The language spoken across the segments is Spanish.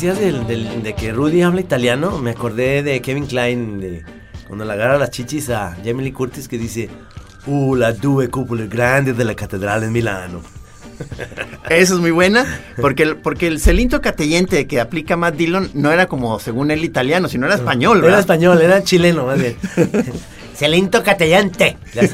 Decías del- del- de que Rudy habla italiano, me acordé de Kevin Klein, de cuando le agarra las chichis a Jamie Lee Curtis que dice, uh, la due cupole grandi della cattedrale in Milano. Esa es muy buena, porque el, porque el celinto catellente que aplica Matt Dillon no era como, según él, italiano, sino era español, Era ¿verdad? español, era chileno más bien. Celinto catellante.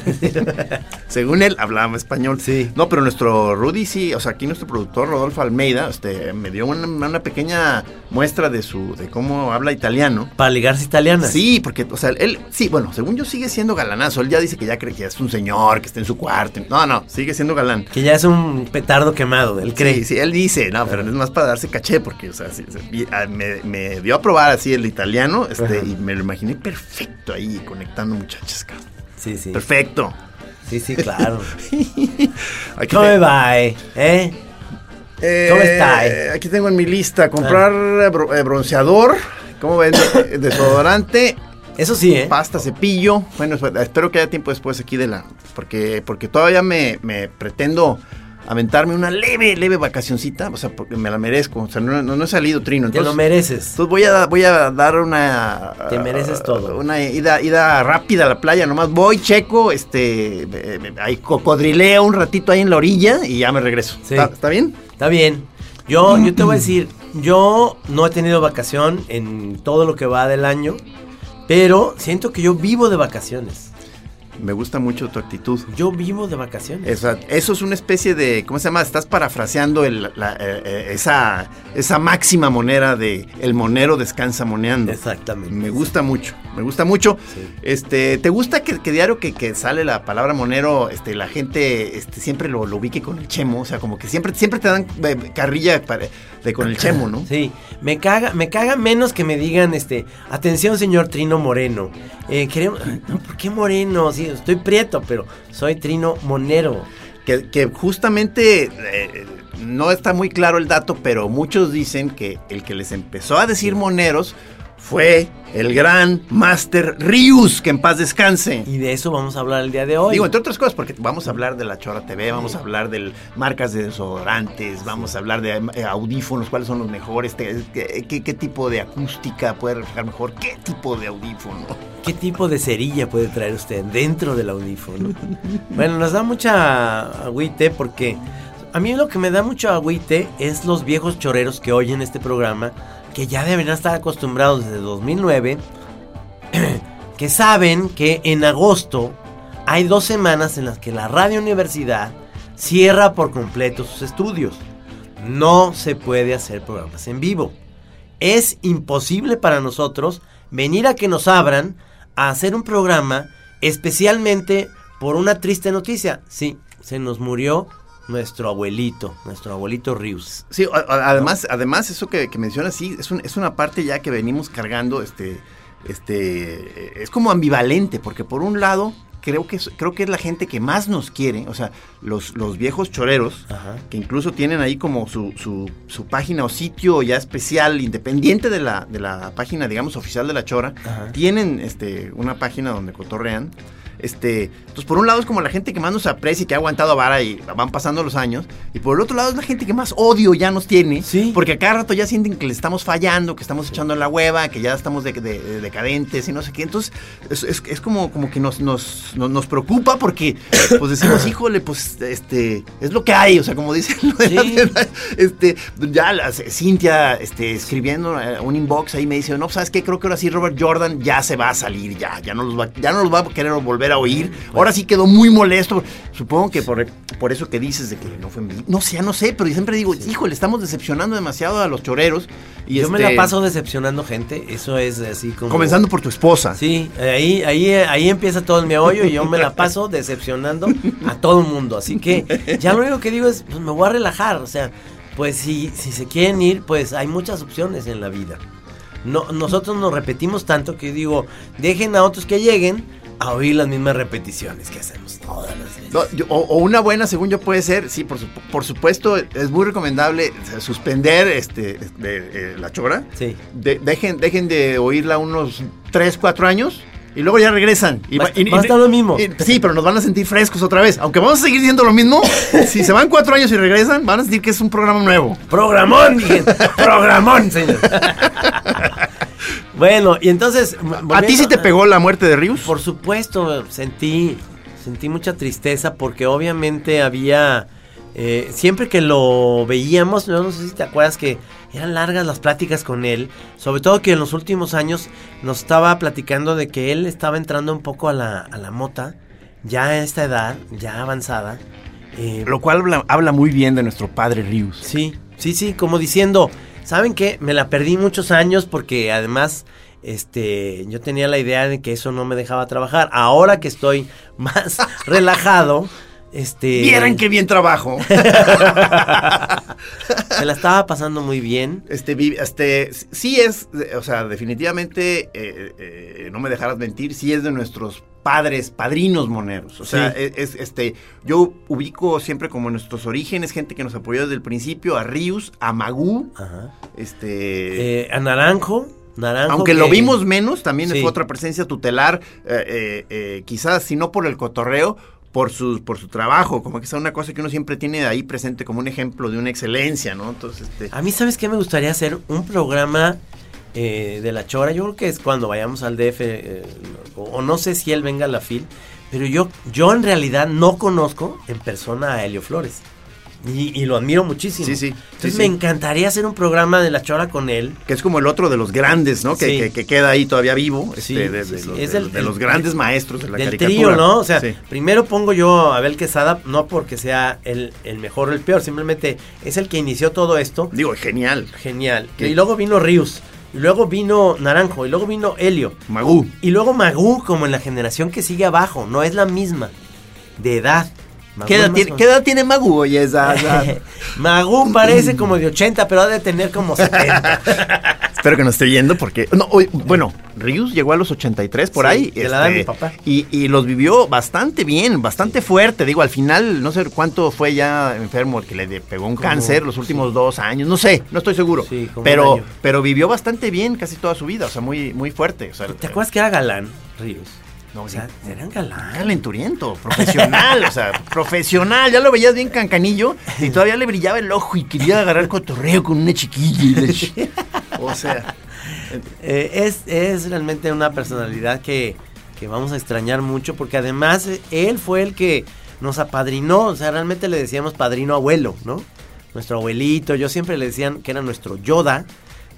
Según él, hablaba español. Sí. No, pero nuestro Rudy sí, o sea, aquí nuestro productor Rodolfo Almeida, este, me dio una, una pequeña muestra de su, de cómo habla italiano. Para ligarse italianas. Sí, porque, o sea, él, sí, bueno, según yo sigue siendo galanazo. Él ya dice que ya cree que es un señor, que está en su cuarto. No, no, sigue siendo galán. Que ya es un petardo quemado, él cree. Sí, sí, él dice, no, pero es más para darse caché, porque, o sea, sí, ah, me, me dio a probar así el italiano, este, Ajá. y me lo imaginé perfecto ahí, conectando muchachas, cabrón. Sí, sí. Perfecto. Sí, sí, claro. Aquí ¿Cómo te- va, eh? ¿Eh? ¿Cómo está, eh? Aquí tengo en mi lista comprar eh, eh, bronceador, ¿cómo ven? Desodorante, Eso sí, ¿eh? pasta, cepillo. Bueno, esp- espero que haya tiempo después aquí de la... Porque, porque todavía me, me pretendo aventarme una leve, leve vacacioncita, o sea, porque me la merezco. O sea, no, no- no he salido trino. Te lo Entonces, mereces. entonces voy a, voy a dar una... Te mereces todo. Una ida, ida rápida a la playa. Nomás voy, checo, este... eh, ahí cocodrileo un ratito ahí en la orilla y ya me regreso. Sí. ¿Está, está bien? Está bien. Yo, yo te voy a decir, yo no he tenido vacación en todo lo que va del año, pero siento que yo vivo de vacaciones. Me gusta mucho tu actitud. Yo vivo de vacaciones. Esa- eso es una especie de, ¿cómo se llama? Estás parafraseando el- la- eh, eh, esa, esa máxima monera de el monero descansa moneando. Exactamente. Me gusta mucho, me gusta mucho. Sí. Este, ¿te gusta que, que diario que, que sale la palabra monero, este, la gente este, siempre lo, lo ubique con el chemo? O sea, como que siempre, siempre te dan eh, carrilla para- de con el chemo, ¿no? Sí, me caga, me caga menos que me digan, este, atención señor Trino Moreno. Eh, queremos, ¿por qué Moreno? Estoy prieto, pero soy Trino Monero. Que, que justamente eh, no está muy claro el dato, pero muchos dicen que el que les empezó a decir moneros fue el gran Master Rius, que en paz descanse. Y de eso vamos a hablar el día de hoy. Digo, entre otras cosas, porque vamos a hablar de la Chora TV, vamos a hablar de marcas de desodorantes, vamos a hablar de eh, audífonos, cuáles son los mejores, te- qué, qué- qué tipo de acústica puede reflejar mejor, qué tipo de audífono. ¿Qué tipo de cerilla puede traer usted dentro del audífono? bueno, nos da mucha agüite porque a mí lo que me da mucho agüite es los viejos choreros que oyen este programa, que ya deberían estar acostumbrados desde 2009, que saben que en agosto hay dos semanas en las que la Radio Universidad cierra por completo sus estudios. No se puede hacer programas en vivo. Es imposible para nosotros venir a que nos abran a hacer un programa especialmente por una triste noticia. Sí, se nos murió nuestro abuelito, nuestro abuelito Rius. Sí, además, además eso que, que mencionas, sí, es, un- es una parte ya que venimos cargando, este, este, es como ambivalente, porque por un lado, creo que es, creo que es la gente que más nos quiere, o sea, los, los viejos choreros, Ajá. que incluso tienen ahí como su, su, su página o sitio ya especial, independiente de la, de la página, digamos, oficial de la Chora, Ajá. tienen este, una página donde cotorrean. Este, entonces, por un lado es como la gente que más nos aprecia y que ha aguantado a vara y van pasando los años. Y por el otro lado es la gente que más odio ya nos tiene. Sí. Porque a cada rato ya sienten que le estamos fallando, que estamos echando la hueva, que ya estamos de, de- de decadentes y no sé qué. Entonces, es, es- es como, como que nos, nos, nos, nos preocupa porque, pues decimos, híjole, pues, este, es lo que hay. O sea, como dicen, lo de Sí. la- este, ya la, Cintia, este, escribiendo eh, un inbox ahí me dice, no, pues, ¿sabes qué? Creo que ahora sí Robert Jordan ya se va a salir, ya, ya no los va, ya no los va a querer volver a oír. Ahora sí quedó muy molesto. Supongo que por, por eso que dices de que no fue vivo. No sé, no sé, pero yo siempre digo, híjole, estamos decepcionando demasiado a los choreros. Y Yo me este, la paso decepcionando gente, eso es así como... Comenzando por tu esposa. Sí, ahí, ahí, ahí empieza todo el meollo y yo me la paso decepcionando a todo el mundo. Así que ya lo único que digo es, pues me voy a relajar. O sea, pues si, si se quieren ir, pues hay muchas opciones en la vida. No, nosotros nos repetimos tanto que digo, dejen a otros que lleguen a oír las mismas repeticiones que hacemos todas las veces. No, yo- o, o una buena, según yo, puede ser, sí, por, supu- por supuesto, es muy recomendable eh, suspender este, de, eh, la chora. Sí. De- dejen, dejen de oírla unos 3, 4 años y luego ya regresan. Y Va- y- va a estar lo mismo. y- sí, pero nos van a sentir frescos otra vez. Aunque vamos a seguir diciendo lo mismo, si se van 4 años y regresan, van a sentir que es un programa nuevo. Programón, dije. Programón, señor. bueno, y entonces... ¿A ti sí te pegó la muerte de Rius? Por supuesto, sentí, sentí mucha tristeza porque obviamente había, eh, siempre que lo veíamos, no sé si te acuerdas que eran largas las pláticas con él, sobre todo que en los últimos años nos estaba platicando de que él estaba entrando un poco a la, a la mota, ya a esta edad, ya avanzada. eh, Lo cual habla, habla muy bien de nuestro padre Rius. Sí, sí, sí, como diciendo, ¿saben qué? Me la perdí muchos años porque además este yo tenía la idea de que eso no me dejaba trabajar. Ahora que estoy más relajado, este Vieran qué bien trabajo. me la estaba pasando muy bien. Este, este, sí es, o sea, definitivamente, eh, eh, no me dejarás mentir, sí es de nuestros padres, padrinos moneros. O sea, Sí. es, es, este, yo ubico siempre como nuestros orígenes, gente que nos apoyó desde el principio, a Rius, a Magú, Ajá. este... Eh, a Naranjo, Naranjo aunque que- lo vimos menos, también Sí. fue otra presencia tutelar, eh, eh, quizás si no por el cotorreo, por su, por su trabajo, como que es una cosa que uno siempre tiene ahí presente como un ejemplo de una excelencia, ¿no? Entonces, este, A mí, ¿sabes qué? Me gustaría hacer un programa eh, de la Chora. Yo creo que es cuando vayamos al DF, eh, o, o no sé si él venga a la FIL, pero yo, yo en realidad no conozco en persona a Helio Flores. Y, y lo admiro muchísimo. Sí, sí, Entonces sí, me sí. encantaría hacer un programa de la Chora con él. que es como el otro de los grandes, ¿no? Que, Sí. que- que queda ahí todavía vivo, este, de, los, Es el- de los grandes maestros de la del caricatura. trío, ¿no? O sea, primero pongo yo a Abel Quesada, no porque sea el, el mejor o el peor, simplemente es el que inició todo esto. digo, genial. Genial. Y luego vino Rius. Y luego vino Naranjo. Y luego vino Helio. Magú. Y luego Magú, como en la generación que sigue abajo. No es la misma. De edad. ¿Qué edad, tiene, qué edad tiene Magú? Oye, esa, esa- Magú parece como de 80, pero ha de tener como 70. Espero que nos esté yendo porque... No, oye, bueno, Rius llegó a los 83 por Sí, ahí. este, de la edad de mi papá. Y, y los vivió bastante bien, bastante fuerte. Digo, al final, no sé cuánto fue ya enfermo, el que le pegó un Como- cáncer los últimos dos años. No sé, no estoy seguro. Sí, como pero, pero vivió bastante bien casi toda su vida. O sea, muy, muy fuerte. O sea, ¿Te acuerdas que era galán, Rius? No, o sea, eran galán. Calenturiento, profesional, o sea, profesional. Ya lo veías bien cancanillo y todavía le brillaba el ojo y quería agarrar cotorreo con una chiquilla. y O sea, Eh, es, es realmente una personalidad que, que vamos a extrañar mucho porque además eh, él fue el que nos apadrinó, o sea, realmente le decíamos padrino abuelo, ¿no? Nuestro abuelito, yo siempre le decían que era nuestro Yoda,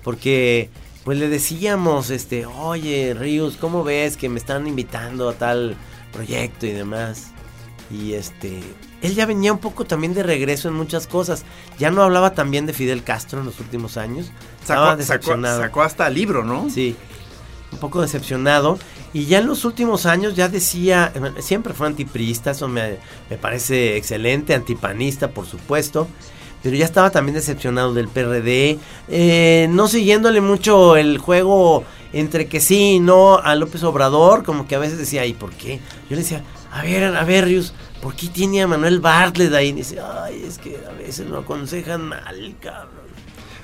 porque pues le decíamos, este, oye, Rius, ¿cómo ves que me están invitando a tal proyecto y demás? Y este, él ya venía un poco también de regreso en muchas cosas. Ya no hablaba también de Fidel Castro en los últimos años. Estaba sacó, sacó, decepcionado. sacó hasta libro, ¿no? Sí, un poco decepcionado. Y ya en los últimos años ya decía, siempre fue antiprista, eso me, me parece excelente, antipanista, por supuesto. Pero ya estaba también decepcionado del PRD, eh, no siguiéndole mucho el juego entre que sí y no a López Obrador, como que a veces decía, ¿y por qué? Yo le decía, a ver, a ver, Rius, ¿por qué tiene a Manuel Bartlett ahí? Dice, ay, es que a veces lo aconsejan mal, cabrón.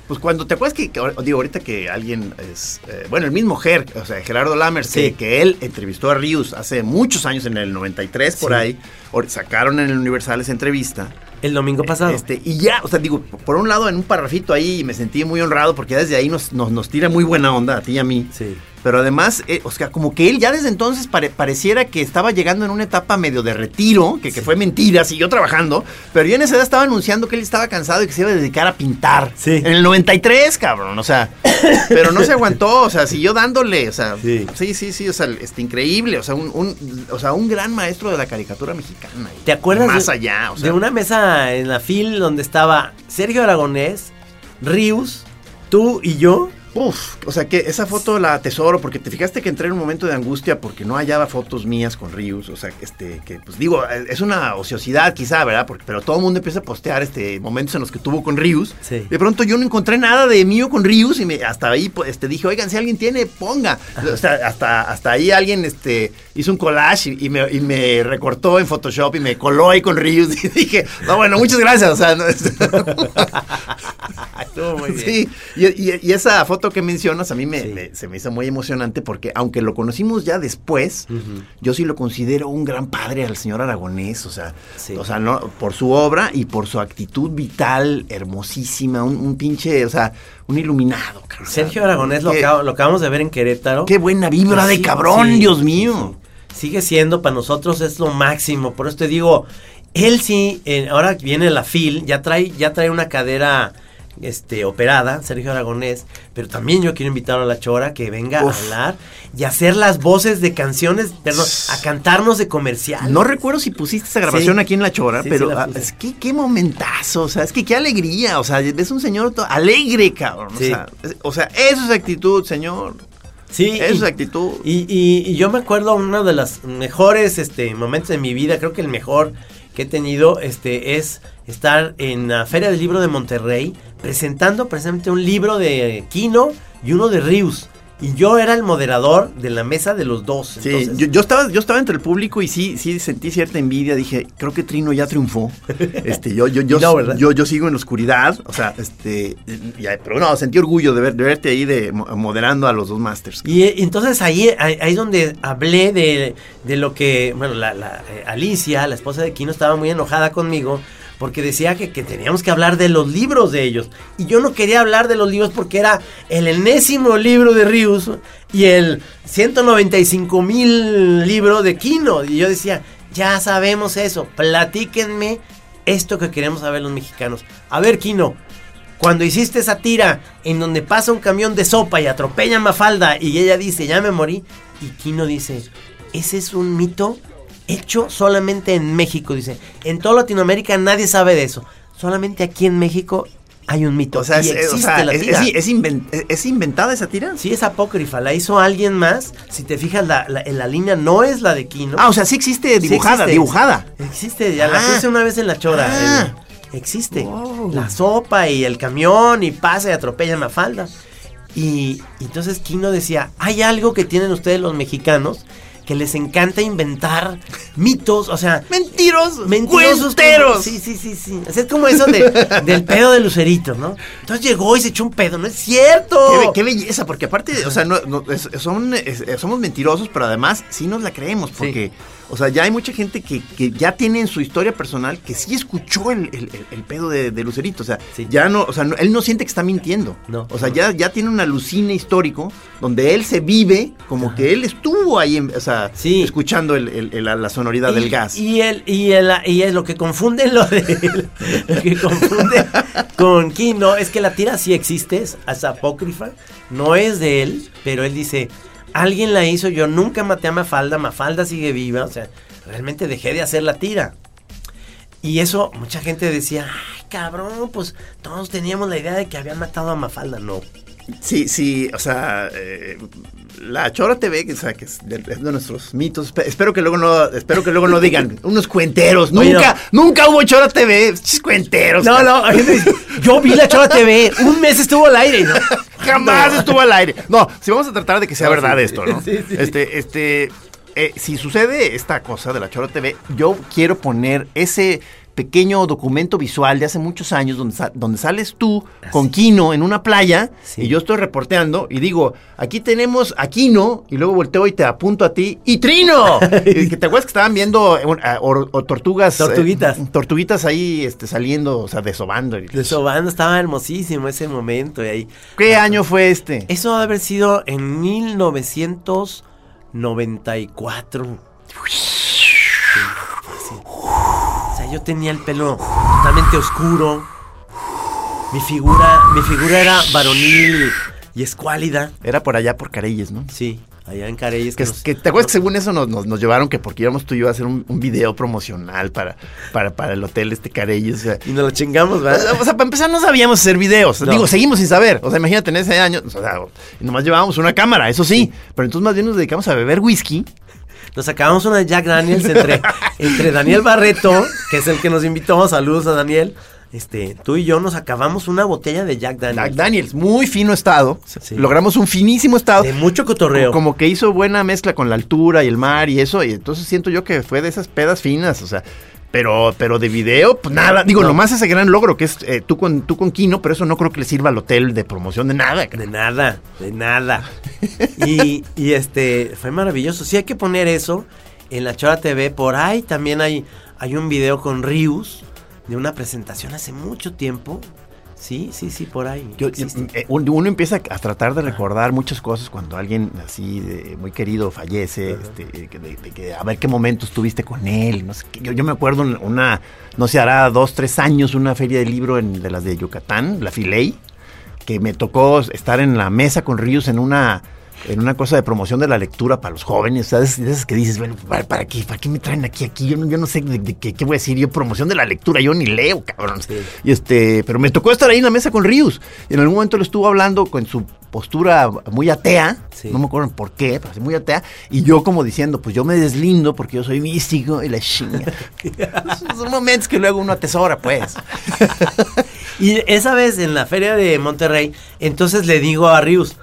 Pues cuando te acuerdas que, digo, ahorita que alguien es, eh, bueno, el mismo Ger, o sea, Gerardo Lammers, Sí. que, que él entrevistó a Rius hace muchos años, en el 93 por Sí. ahí, sacaron en el Universal esa entrevista. El domingo pasado. Este, y ya, o sea, digo, por un lado en un parrafito ahí me sentí muy honrado porque ya desde ahí nos, nos, nos tira muy buena onda a ti y a mí. Sí. Pero además, eh, o sea, como que él ya desde entonces pare- pareciera que estaba llegando en una etapa medio de retiro, que, que fue mentira, siguió trabajando, pero ya en esa edad estaba anunciando que él estaba cansado y que se iba a dedicar a pintar. Sí. En el 93, cabrón, o sea, pero no se aguantó, o sea, siguió dándole, o sea, Sí. sí, sí, sí, o sea, este, increíble, o sea, un, un- o sea, un gran maestro de la caricatura mexicana. ¿Te acuerdas Más de, allá, o sea. de una mesa en la FIL donde estaba Sergio Aragonés, Rius, tú y yo? Uf, o sea que esa foto la atesoro porque te fijaste que entré en un momento de angustia porque no hallaba fotos mías con Rius, o sea, este, que pues digo, es una ociosidad quizá, ¿verdad? Porque, pero todo el mundo empieza a postear este momentos en los que tuvo con Rius. Sí. De pronto yo no encontré nada de mío con Rius y me, hasta ahí pues, este, dije, oigan, si alguien tiene, ponga. O sea, hasta, hasta ahí alguien este, hizo un collage y, y me, y me recortó en Photoshop y me coló ahí con Rius y dije, no, bueno, muchas gracias. O sea, no, Estuvo muy bien. Sí, y, y- y esa foto que mencionas a mí me, Sí. me- se me hizo muy emocionante porque aunque lo conocimos ya después, yo sí lo considero un gran padre al señor Aragonés, o sea, Sí. o sea, no por su obra y por su actitud vital hermosísima, un, un pinche, o sea, un iluminado. cabrón. Sergio Aragonés lo, Qué- lo acabamos de ver en Querétaro. Qué buena vibra de cabrón, Dios mío. Sigue siendo para nosotros es lo máximo. Por eso te digo, él sí, eh, ahora viene la FIL, ya trae, ya trae una cadera este, operada, Sergio Aragonés, pero también yo quiero invitar a la Chora que venga Uf. a hablar y hacer las voces de canciones, perdón, a cantarnos de comercial. No recuerdo si pusiste esa grabación Sí. aquí en La Chora, Sí, pero sí la ah, es que qué momentazo, o sea, es que qué alegría, o sea, es un señor alegre, cabrón, o, sea, es- o sea, eso es actitud, señor, Sí, es y- actitud. Y, y- y yo me acuerdo uno de los mejores este, momentos de mi vida, creo que el mejor que he tenido este, es estar en la Feria del Libro de Monterrey presentando precisamente un libro de Kino y uno de Rius. Y yo era el moderador de la mesa de los dos. Sí, entonces- yo, yo estaba, yo estaba entre el público y sí, sí sentí cierta envidia. Dije, creo que Trino ya triunfó. Este, yo, yo, yo, No, yo, yo sigo en la oscuridad. O sea, este, ya, pero no, sentí orgullo de, ver, de verte ahí de mo- moderando a los dos masters. Y eh, entonces ahí, ahí, donde hablé de, de lo que, bueno, la, la, eh, Alicia, la esposa de Kino, estaba muy enojada conmigo porque decía que, que teníamos que hablar de los libros de ellos. Y yo no quería hablar de los libros porque era el enésimo libro de Rius y el 195 mil libro de Kino. Y yo decía, ya sabemos eso, platíquenme esto que queremos saber los mexicanos. A ver, Kino, cuando hiciste esa tira en donde pasa un camión de sopa y atropella a Mafalda y ella dice, ya me morí, y Kino dice, ese es un mito hecho solamente en México, dice, en toda Latinoamérica nadie sabe de eso, solamente aquí en México hay un mito. O sea, y es, o existe sea, la es- tira. es- es inven- es- ¿es inventada esa tira? Sí, es apócrifa, la hizo alguien más. Si te fijas, la, la- en la línea no es la de Kino. Ah, o sea, sí existe Sí dibujada, existe. dibujada. Existe, ya la Ah. puse una vez en la chora. Ah. el- existe. Wow. La sopa y el camión y pasa y atropella Mafalda. Y, y entonces Kino decía, hay algo que tienen ustedes los mexicanos que les encanta inventar mitos, o sea, Mentirosos, mentirosos. cuenteros. Sí, sí, sí, sí. O sea, es como eso de- del pedo de Lucerito, ¿no? Entonces llegó y se echó un pedo, no es cierto. Qué, be- qué belleza, porque aparte, o sea, no, no, es- son, es- somos mentirosos, pero además sí nos la creemos, porque, o sea, ya hay mucha gente que, que ya tiene en su historia personal que sí escuchó el, el- pedo de, de Lucerito, o sea, Sí. ya no, o sea, no- él no siente que está mintiendo, No. o sea, ya, ya tiene un alucine histórico donde él se vive como que él estuvo ahí, en- o sea, Sí. escuchando el- la, la sonoridad del gas. Y el, y el, y es lo que confunde lo de lo que confunde con Kino es que la tira sí existe, es apócrifa, no es de él, pero él dice, alguien la hizo, yo nunca maté a Mafalda, Mafalda sigue viva, o sea, realmente dejé de hacer la tira. Y eso, mucha gente decía, ay cabrón, pues todos teníamos la idea de que habían matado a Mafalda, no. Sí, sí, o sea, eh, la Chora TV, que, o sea, que es de, es de nuestros mitos. Espe- Espero que luego no, espero que luego no digan unos cuenteros. Oye, nunca, nunca hubo Chora TV, cuenteros. No, cara. no, yo vi la Chora TV, un mes estuvo al aire, ¿no? Jamás No. estuvo al aire. No, si vamos a tratar de que sea No, verdad sí, esto, ¿no? sí, sí. Este, este, eh, si sucede esta cosa de la Chora TV, yo quiero poner ese pequeño documento visual de hace muchos años donde, donde sales tú con Kino en una playa Sí. y yo estoy reporteando y digo, aquí tenemos a Kino y luego volteo y te apunto a ti y Trino. Y que ¿Te acuerdas que estaban viendo eh, o tortugas? eh, Tortuguitas. tortuguitas ahí este, saliendo, o sea, desobando. Y- De Sobando estaba hermosísimo ese momento y ahí. ¿Qué año fue este? Eso debe haber sido en 1994. Sí, sí. O sea, yo tenía el pelo totalmente oscuro. Mi figura, mi figura era varonil y escuálida. Era por allá por Careyes, ¿no? Sí, allá en Careyes. Que, nos- que te acuerdas que según eso nos, nos, nos llevaron que porque íbamos tú y yo a hacer un, un video promocional para, para, para el hotel este Careyes. O sea, Y nos lo chingamos, ¿verdad? o sea, para empezar no sabíamos hacer videos. No. Digo, seguimos sin saber. O sea, imagínate en ese año, o sea, nomás llevábamos una cámara, eso sí. Pero entonces más bien nos dedicamos a beber whisky. Nos sacábamos una de Jack Daniels entre, entre Daniel Barreto, que es el que nos invitó, saludos a Daniel. Este, tú y yo nos acabamos una botella de Jack Daniels. Jack Daniels, muy fino estado. Sí. Logramos un finísimo estado. De mucho cotorreo. Como que hizo buena mezcla con la altura y el mar y eso. Y entonces siento yo que fue de esas pedas finas. O sea, pero, pero de video, pues nada. Digo, No. nomás ese gran logro que es eh, tú, con, tú con Kino, pero eso no creo que le sirva al hotel de promoción de nada. De nada, de nada. Y, y, este, fue maravilloso. Sí hay que poner eso en la Chora TV. Por ahí también hay, hay un video con Rius de una presentación hace mucho tiempo. Sí, sí, sí, por ahí. Yo- eh, un- uno empieza a tratar de recordar muchas cosas cuando alguien así de- muy querido fallece, este, de- de que a ver qué momentos tuviste con él. No sé, yo, yo me acuerdo una, no sé, hará dos, tres años, una feria de libro en, de las de Yucatán, la Filey, que me tocó estar en la mesa con Ríos en una en una cosa de promoción de la lectura para los jóvenes, ¿sabes? De esas que dices, bueno, ¿para, qué? ¿Para qué me traen aquí? Aquí yo no, yo no sé de, de qué, qué voy a decir yo, promoción de la lectura, yo ni leo, cabrón. Sí. Y este, pero me tocó estar ahí en la mesa con Ríos. Y en algún momento lo estuvo hablando con su postura muy atea, Sí. no me acuerdo por qué, pero así muy atea, y yo como diciendo, pues yo me deslindo porque yo soy místico y la chinga. Son momentos que luego uno atesora, pues. Y esa vez en la feria de Monterrey, entonces le digo a Rius,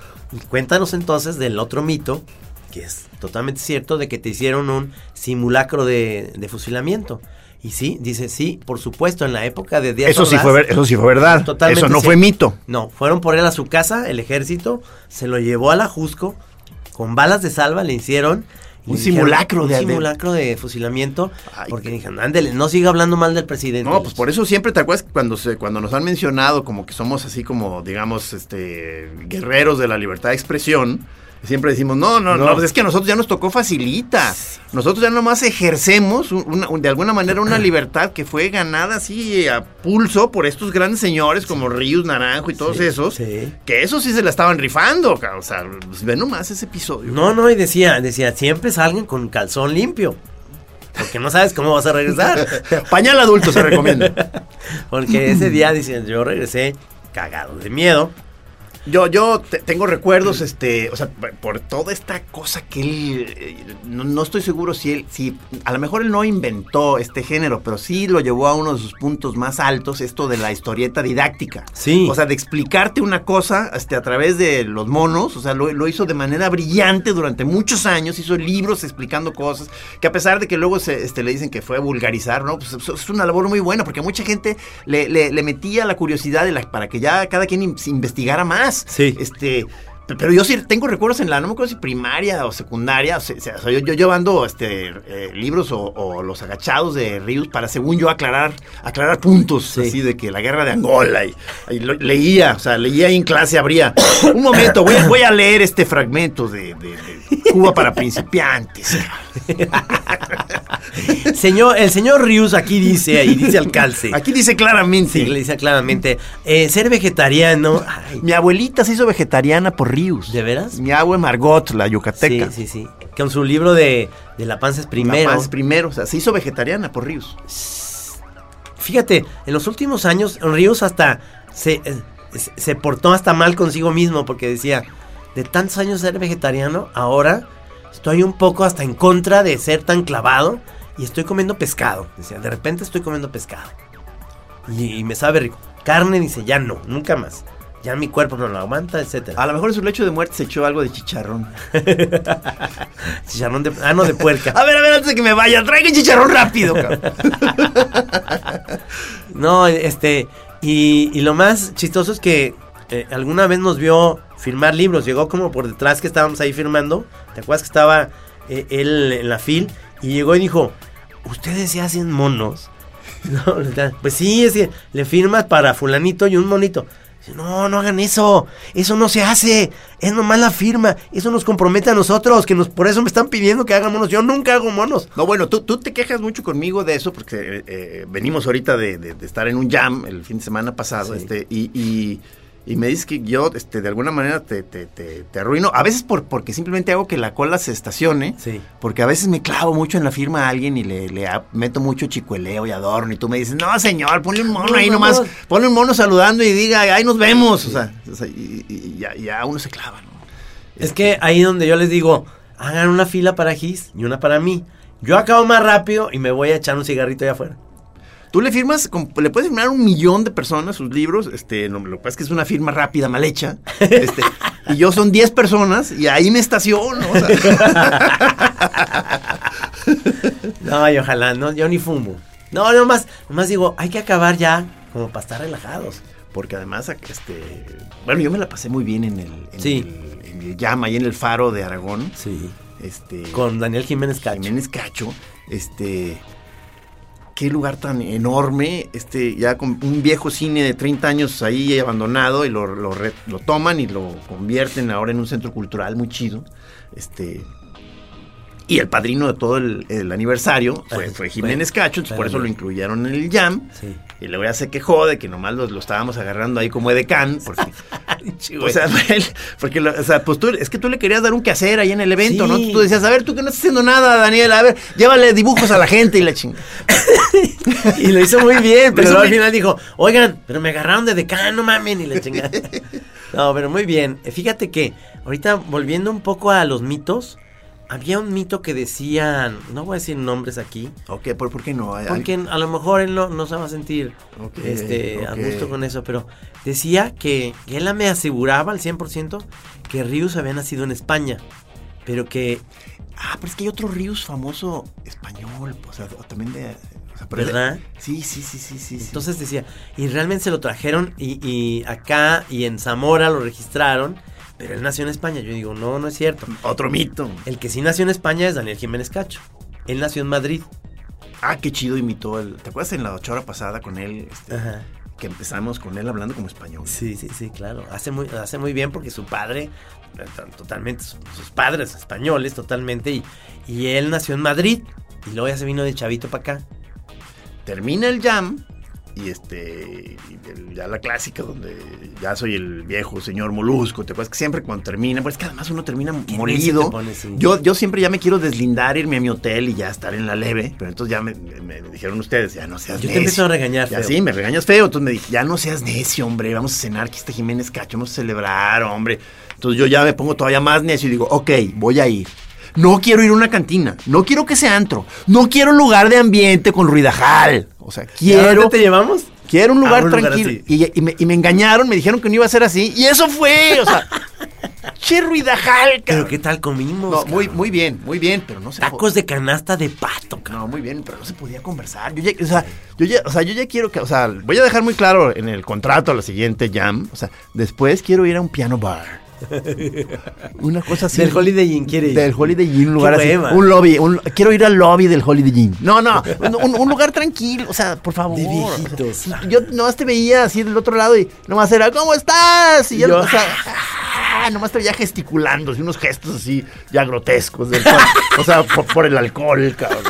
cuéntanos entonces del otro mito, que es totalmente cierto, de que te hicieron un simulacro de, de fusilamiento. Y sí, dice, sí, por supuesto, en la época de Díaz Eso sí, fue, eso sí fue verdad. Totalmente eso no fue mito. No, fueron por él a su casa, el ejército, se lo llevó a la Jusco, con balas de salva le hicieron. Un simulacro un de- de- simulacro de fusilamiento, Ay, porque dijeron, ándele, no siga hablando mal del presidente. No, pues por eso siempre te acuerdas cuando se, cuando nos han mencionado como que somos así como, digamos, este guerreros de la libertad de expresión, siempre decimos, no, no, no, No. pues es que a nosotros ya nos tocó facilita. Nosotros ya nomás ejercemos un- una- un- de alguna manera una libertad que fue ganada así a pulso por estos grandes señores como Ríos Naranjo y todos Sí, esos, sí. que eso sí se la estaban rifando, o sea, pues ve nomás ese episodio. No, no, y decía, decía, siempre salgan con calzón limpio. Porque no sabes cómo vas a regresar. Pañal adulto se recomienda. Porque ese día, dicen, yo regresé cagado de miedo. Yo, yo te- tengo recuerdos, este, o sea, por toda esta cosa que él, eh, no, no estoy seguro si él, si, a lo mejor él no inventó este género, pero sí lo llevó a uno de sus puntos más altos, esto de la historieta didáctica. Sí. O sea, de explicarte una cosa, este, a través de los monos, o sea, lo, lo hizo de manera brillante durante muchos años, hizo libros explicando cosas, que a pesar de que luego se, este, le dicen que fue vulgarizar, ¿no? Pues eso es una labor muy buena, porque mucha gente le, le- le metía la curiosidad de la- para que ya cada quien investigara más. Sí. Este, pe- pero yo sí tengo recuerdos en la, no me acuerdo si primaria o secundaria, o sea, yo, yo llevando este, eh, libros o, o los agachados de Ríos para, según yo, aclarar, aclarar puntos, Sí. así de que la guerra de Angola, y, y lo- leía, o sea, leía ahí en clase, habría, un momento, voy a, voy a leer este fragmento de, de- de Cuba para principiantes. Señor, el señor Rius aquí dice, y dice al calce. Aquí dice claramente, Sí, le dice claramente, eh, ser vegetariano. ay, mi abuelita se hizo vegetariana por Ríos. ¿De veras? Mi abue Margot, la sí, yucateca. sí, sí. Con su libro de, de La panza es primero. La Paz primero, o sea, se hizo vegetariana por Ríos. Fíjate, en los últimos años, Ríos hasta se, eh, se- se portó hasta mal consigo mismo porque decía, de tantos años ser vegetariano, ahora estoy un poco hasta en contra de ser tan clavado y estoy comiendo pescado. Decía, de repente estoy comiendo pescado. Y, y me sabe rico. Carne dice, ya no, nunca más. Ya mi cuerpo no lo aguanta, etcétera. A lo mejor en su lecho de muerte se echó algo de chicharrón. Chicharrón de, ah, no, de puerca. A ver, a ver, antes de que me vaya, traigan chicharrón rápido, cabrón. No, este, y, y lo más chistoso es que eh, alguna vez nos vio firmar libros, llegó como por detrás que estábamos ahí firmando, ¿te acuerdas que estaba eh, él en la fil? Y llegó y dijo, ¿ustedes se hacen monos? No, pues sí, es que le firmas para fulanito y un monito. No, no hagan eso. Eso no se hace. Es nomás la firma. Eso nos compromete a nosotros. Que nos, por eso me están pidiendo que hagan monos. Yo nunca hago monos. No, bueno, tú, tú te quejas mucho conmigo de eso porque eh, eh, venimos ahorita de, de- de estar en un jam el fin de semana pasado Sí. este, y, y- y me dices que yo este, de alguna manera te, te, te- te arruino. A veces por, porque simplemente hago que la cola se estacione. Sí. Porque a veces me clavo mucho en la firma a alguien y le, le meto mucho chicueleo y adorno. Y tú me dices, no, señor, ponle un mono No, ahí no, nomás. no. Ponle un mono saludando y diga, ahí nos vemos. O sea, o sea, y, y ya, ya uno se clava, ¿no? Es que ahí donde yo les digo, hagan una fila para Gis y una para mí. Yo acabo más rápido y me voy a echar un cigarrito allá afuera. Tú le firmas, le puedes firmar a un millón de personas sus libros, este, no, lo que pasa es que es una firma rápida, mal hecha, este, y yo son 10 personas y ahí me estaciono, o sea, No, y ojalá, no, yo ni fumo. No, nomás, nomás digo, hay que acabar ya, como para estar relajados. porque además, este, bueno, yo me la pasé muy bien en el, en Sí. el, en el Llama, ahí en el Faro de Aragón, Sí. este, Con Daniel Jiménez Cacho. Jiménez Cacho, este, qué lugar tan enorme, este, ya con un viejo cine de 30 años ahí abandonado y lo, lo, re- lo toman y lo convierten ahora en un centro cultural muy chido, este, y el padrino de todo el, el aniversario fue, fue Jiménez Cacho, entonces por eso lo incluyeron en el Jam, Sí. Y luego ya se quejó de que nomás lo, lo estábamos agarrando ahí como edecán, porque... Chihuahua. O sea, porque, lo- o sea, pues tú, es que tú le querías dar un quehacer ahí en el evento, Sí. ¿no? Tú decías, a ver, tú que no estás haciendo nada, Daniel, a ver, llévale dibujos a la gente y la chingada. y lo hizo muy bien, pero al final dijo, oigan, pero me agarraron de decano, no mamen, y la chingada. no, pero muy bien. Fíjate que ahorita volviendo un poco a los mitos, había un mito que decían, no voy a decir nombres aquí, Ok, ¿por, por qué no? Hay- porque a lo mejor él no, no se va a sentir este, a gusto con eso, pero decía que, que él me aseguraba al 100% que Rius había nacido en España, pero que Ah, pero es que hay otro Rius famoso español, o sea, también de... o sea, pero él- ¿Verdad? Sí, sí, sí, sí, sí. sí. Entonces decía, y realmente se lo trajeron y, y acá y en Zamora lo registraron, pero él nació en España. Yo digo, no, no es cierto. Otro mito. El que sí nació en España es Daniel Jiménez Cacho. Él nació en Madrid. Ah, qué chido imitó el... ¿Te acuerdas en la ocho hora pasada con él? este, Ajá. que empezamos con él hablando como español. Sí, sí, sí, claro. Hace muy, hace muy bien porque su padre, eh, totalmente, su- sus padres españoles totalmente, y, y él nació en Madrid. Y luego ya se vino de chavito para acá. termina el jam y este y ya la clásica donde ya soy el viejo señor molusco te acuerdas que siempre cuando termina pues que además uno termina molido te yo yo siempre ya me quiero deslindar irme a mi hotel y ya estar en la leve pero entonces ya me, me- me dijeron ustedes ya no seas Yo te necio empiezo a regañar, ya feo. sí me regañas feo entonces me dije ya no seas necio hombre vamos a cenar aquí está Jiménez Cacho vamos a celebrar hombre entonces yo ya me pongo todavía más necio y digo ok voy a ir no quiero ir a una cantina, no quiero que sea antro, no quiero un lugar de ambiente con ruidajal. O sea, ¿Y a quiero dónde te llevamos? Quiero un A lugar un tranquilo. y, y me, y me engañaron, me dijeron que no iba a ser así. Y eso fue, o sea, che ruidajal, Pero cabrón. qué tal comimos. No, muy, muy bien, muy bien, pero no se Tacos de canasta de pato, cabrón. No, muy bien, pero no se podía conversar. Yo ya, o sea, yo ya, o sea, yo ya quiero que, o sea, voy a dejar muy claro en el contrato a la siguiente jam. O sea, después quiero ir a un piano bar. Una cosa así. Del Holiday Inn quiere ir. Del Holiday Inn, un lugar así. Un lobby. un- quiero ir al lobby del Holiday Inn. No, no. Un, lugar tranquilo. O sea, por favor. De viejitos. Yo nomás te veía así del otro lado y nomás era, ¿cómo estás? Y yo, Yo- o sea, ah, nomás te veía gesticulando, así, unos gestos así ya grotescos. del cual- o sea, por, por el alcohol, cabrón.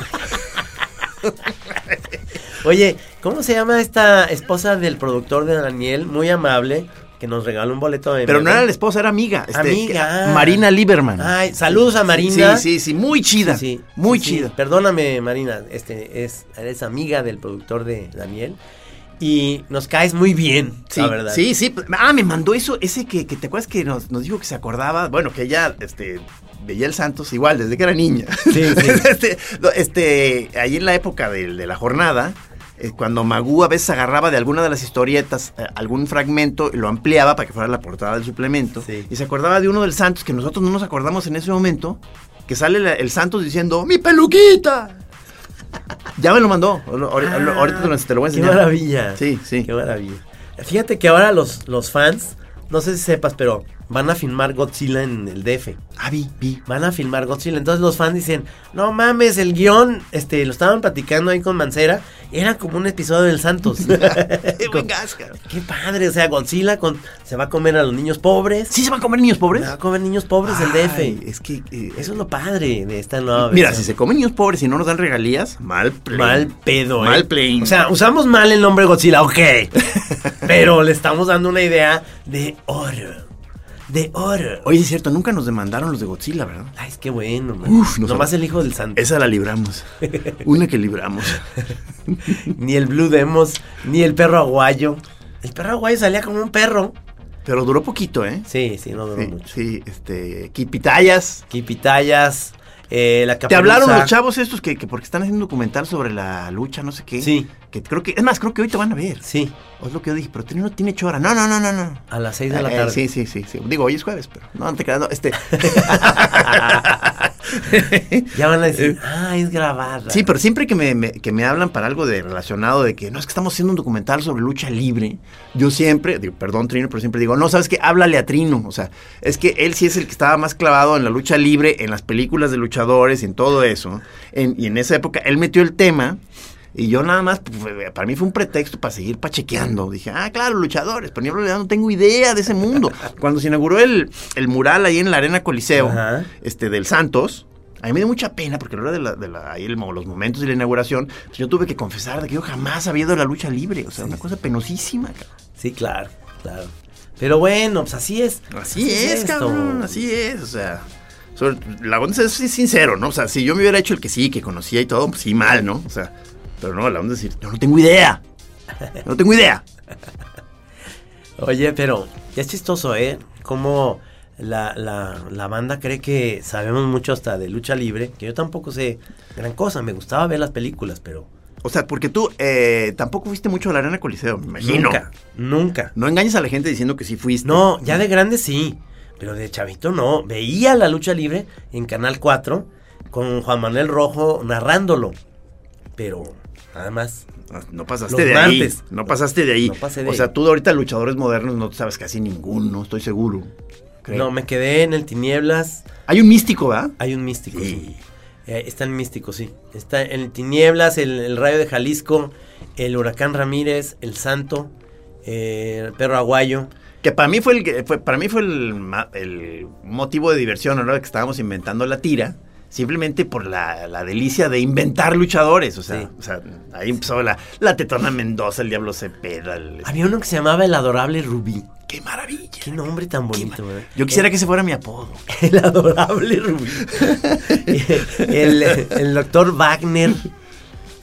Oye, ¿cómo se llama esta esposa del productor de Daniel? Muy amable, que nos regaló un boleto de... Pero no era la esposa, era amiga. este, Amiga. que- Marina Lieberman. Ay, saludos a Marina. Sí, sí, sí, muy chida. Sí, sí, muy sí, sí. chida. Perdóname, Marina, este, es, eres amiga del productor de Daniel y nos caes muy bien, Sí, la verdad. sí, sí. Ah, me mandó eso, ese que, que te acuerdas que nos, nos dijo que se acordaba, bueno, que ella, este, veía el Santos igual, desde que era niña. Sí, sí. este, este, ahí en la época de, de la jornada, eh, cuando Magú a veces agarraba de alguna de las historietas eh, algún fragmento y lo ampliaba para que fuera la portada del suplemento, Sí. y se acordaba de uno del Santos que nosotros no nos acordamos en ese momento, que sale la- el Santos diciendo, ¡mi peluquita! Ya me lo mandó. Ahorita, Ah, ahorita te lo- te lo voy a Qué enseñar. maravilla. Sí, sí. Qué maravilla. Fíjate que ahora los, los fans, no sé si sepas, pero van a filmar Godzilla en el DF. Ah, vi, vi. Van a filmar Godzilla. Entonces los fans dicen, no mames, el guion, este, lo estaban platicando ahí con Mancera, era como un episodio del Santos. Cara. Qué padre, o sea, Godzilla con, se va a comer a los niños pobres. ¿Sí se van a comer niños pobres? Se va a comer niños pobres el DF. Es que. eh, Eso es lo padre de esta nueva Mira, si se comen niños pobres y no nos dan regalías, mal play. Mal pedo, ¿eh? Mal play. O sea, usamos mal el nombre Godzilla, ok. pero le estamos dando una idea de oro. De oro. Oye, es cierto, nunca nos demandaron los de Godzilla, ¿verdad? Ay, es que bueno, man. Uf, no Nomás el hijo del santo. Esa la libramos. Una que libramos. Ni el Blue Demos, ni el perro aguayo. El perro aguayo salía como un perro. Pero duró poquito, ¿eh? Sí, sí, no duró Sí, mucho. sí, este. Kipitayas. Kipitayas, eh, la Te hablaron los chavos estos que, que porque están haciendo un documental sobre la lucha, no sé qué. Sí. Que creo que, es más, creo que hoy te van a ver. Sí, O es lo que yo dije, pero no tiene chora. No, no, no, no, no. a las 6 de la Eh, tarde. sí, sí, sí, sí. Digo, hoy es jueves, pero no, no te creas, no, este. Ya van a decir, ah, es grabada. Sí, pero siempre que me, me- que me hablan para algo de relacionado de que no es que estamos haciendo un documental sobre lucha libre, yo siempre, digo, perdón Trino, pero siempre digo, no, sabes que háblale a Trino, o sea, es que él sí es el que estaba más clavado en la lucha libre, en las películas de luchadores, en todo eso, en- y en esa época él metió el tema. Y yo nada más, pues, fue- para mí fue un pretexto para seguir pachequeando. Dije, ah, claro, luchadores, pero yo en realidad no tengo idea de ese mundo. Cuando se inauguró el, el mural ahí en la Arena Coliseo, Ajá. este, del Santos, a mí me dio mucha pena porque a la hora de, la, de la- ahí el- los momentos de la inauguración, pues, yo tuve que confesar de que yo jamás había ido a la lucha libre. O sea, una cosa penosísima. cabrón. Sí, claro, claro. Pero bueno, pues así es. Así es, esto. cabrón, así es. O sea, sobre- la onda es ser sincero, ¿no? O sea, si yo me hubiera hecho el que sí, que conocía y todo, pues sí, mal, ¿no? O sea, pero no, la onda es decir, yo no tengo idea. No tengo idea. Oye, pero ya es chistoso, ¿eh? Como la, la, la banda cree que sabemos mucho hasta de lucha libre, que yo tampoco sé gran cosa. Me gustaba ver las películas, pero O sea, porque tú eh, tampoco fuiste mucho a la Arena Coliseo, me imagino. nunca, nunca. No engañes a la gente diciendo que sí fuiste. No, ya de grande sí, pero de chavito no. Veía la lucha libre en Canal 4 con Juan Manuel Rojo narrándolo, pero nada más. No pasaste de martes. ahí. No pasaste de ahí. No pasé de o sea, tú ahorita luchadores modernos no sabes casi ninguno, estoy seguro. Creo. No, me quedé en el Tinieblas. Hay un místico, ¿verdad? Hay un místico, sí. Sí. Eh, está el místico, sí. Está en el Tinieblas, el, el Rayo de Jalisco, el Huracán Ramírez, el Santo, eh, el Perro Aguayo. Que para mí fue el que- fue, para mí fue el, el motivo de diversión hora que estábamos inventando la tira. Simplemente por la, la delicia de inventar luchadores. O sea, Sí. o sea ahí empezó la, la Tetona Mendoza, el Diablo Cepeda. el- Había uno que se llamaba el Adorable Rubí. ¡Qué maravilla! Qué nombre tan bonito. Yo quisiera que ese fuera mi apodo. El adorable Rubí. el, el doctor Wagner.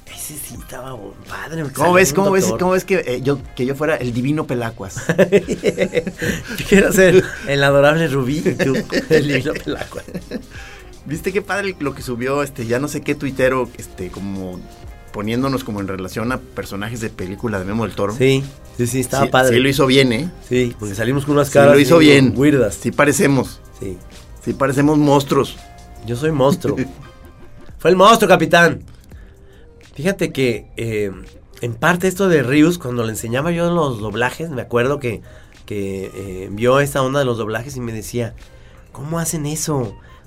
Ese sí estaba padre. ¿Cómo ves, cómo ves, cómo ves que, eh, yo, que yo fuera el divino Pelacuas? Quiero ser el adorable Rubí y tú, el divino Pelacua. ¿Viste qué padre lo que subió este ya no sé qué tuitero este como poniéndonos como en relación a personajes de película de Memo del Toro? Sí, sí, sí, estaba sí, padre. Sí, lo hizo bien, ¿eh? Sí, porque salimos con unas Sí, caras. lo hizo bien. Weirdas. Sí parecemos. Sí. Sí parecemos monstruos. Yo soy monstruo. Fue el monstruo, capitán. Fíjate que eh, en parte esto de Rius, cuando le enseñaba yo los doblajes, me acuerdo que, que eh, vio esta onda de los doblajes y me decía, ¿cómo hacen eso?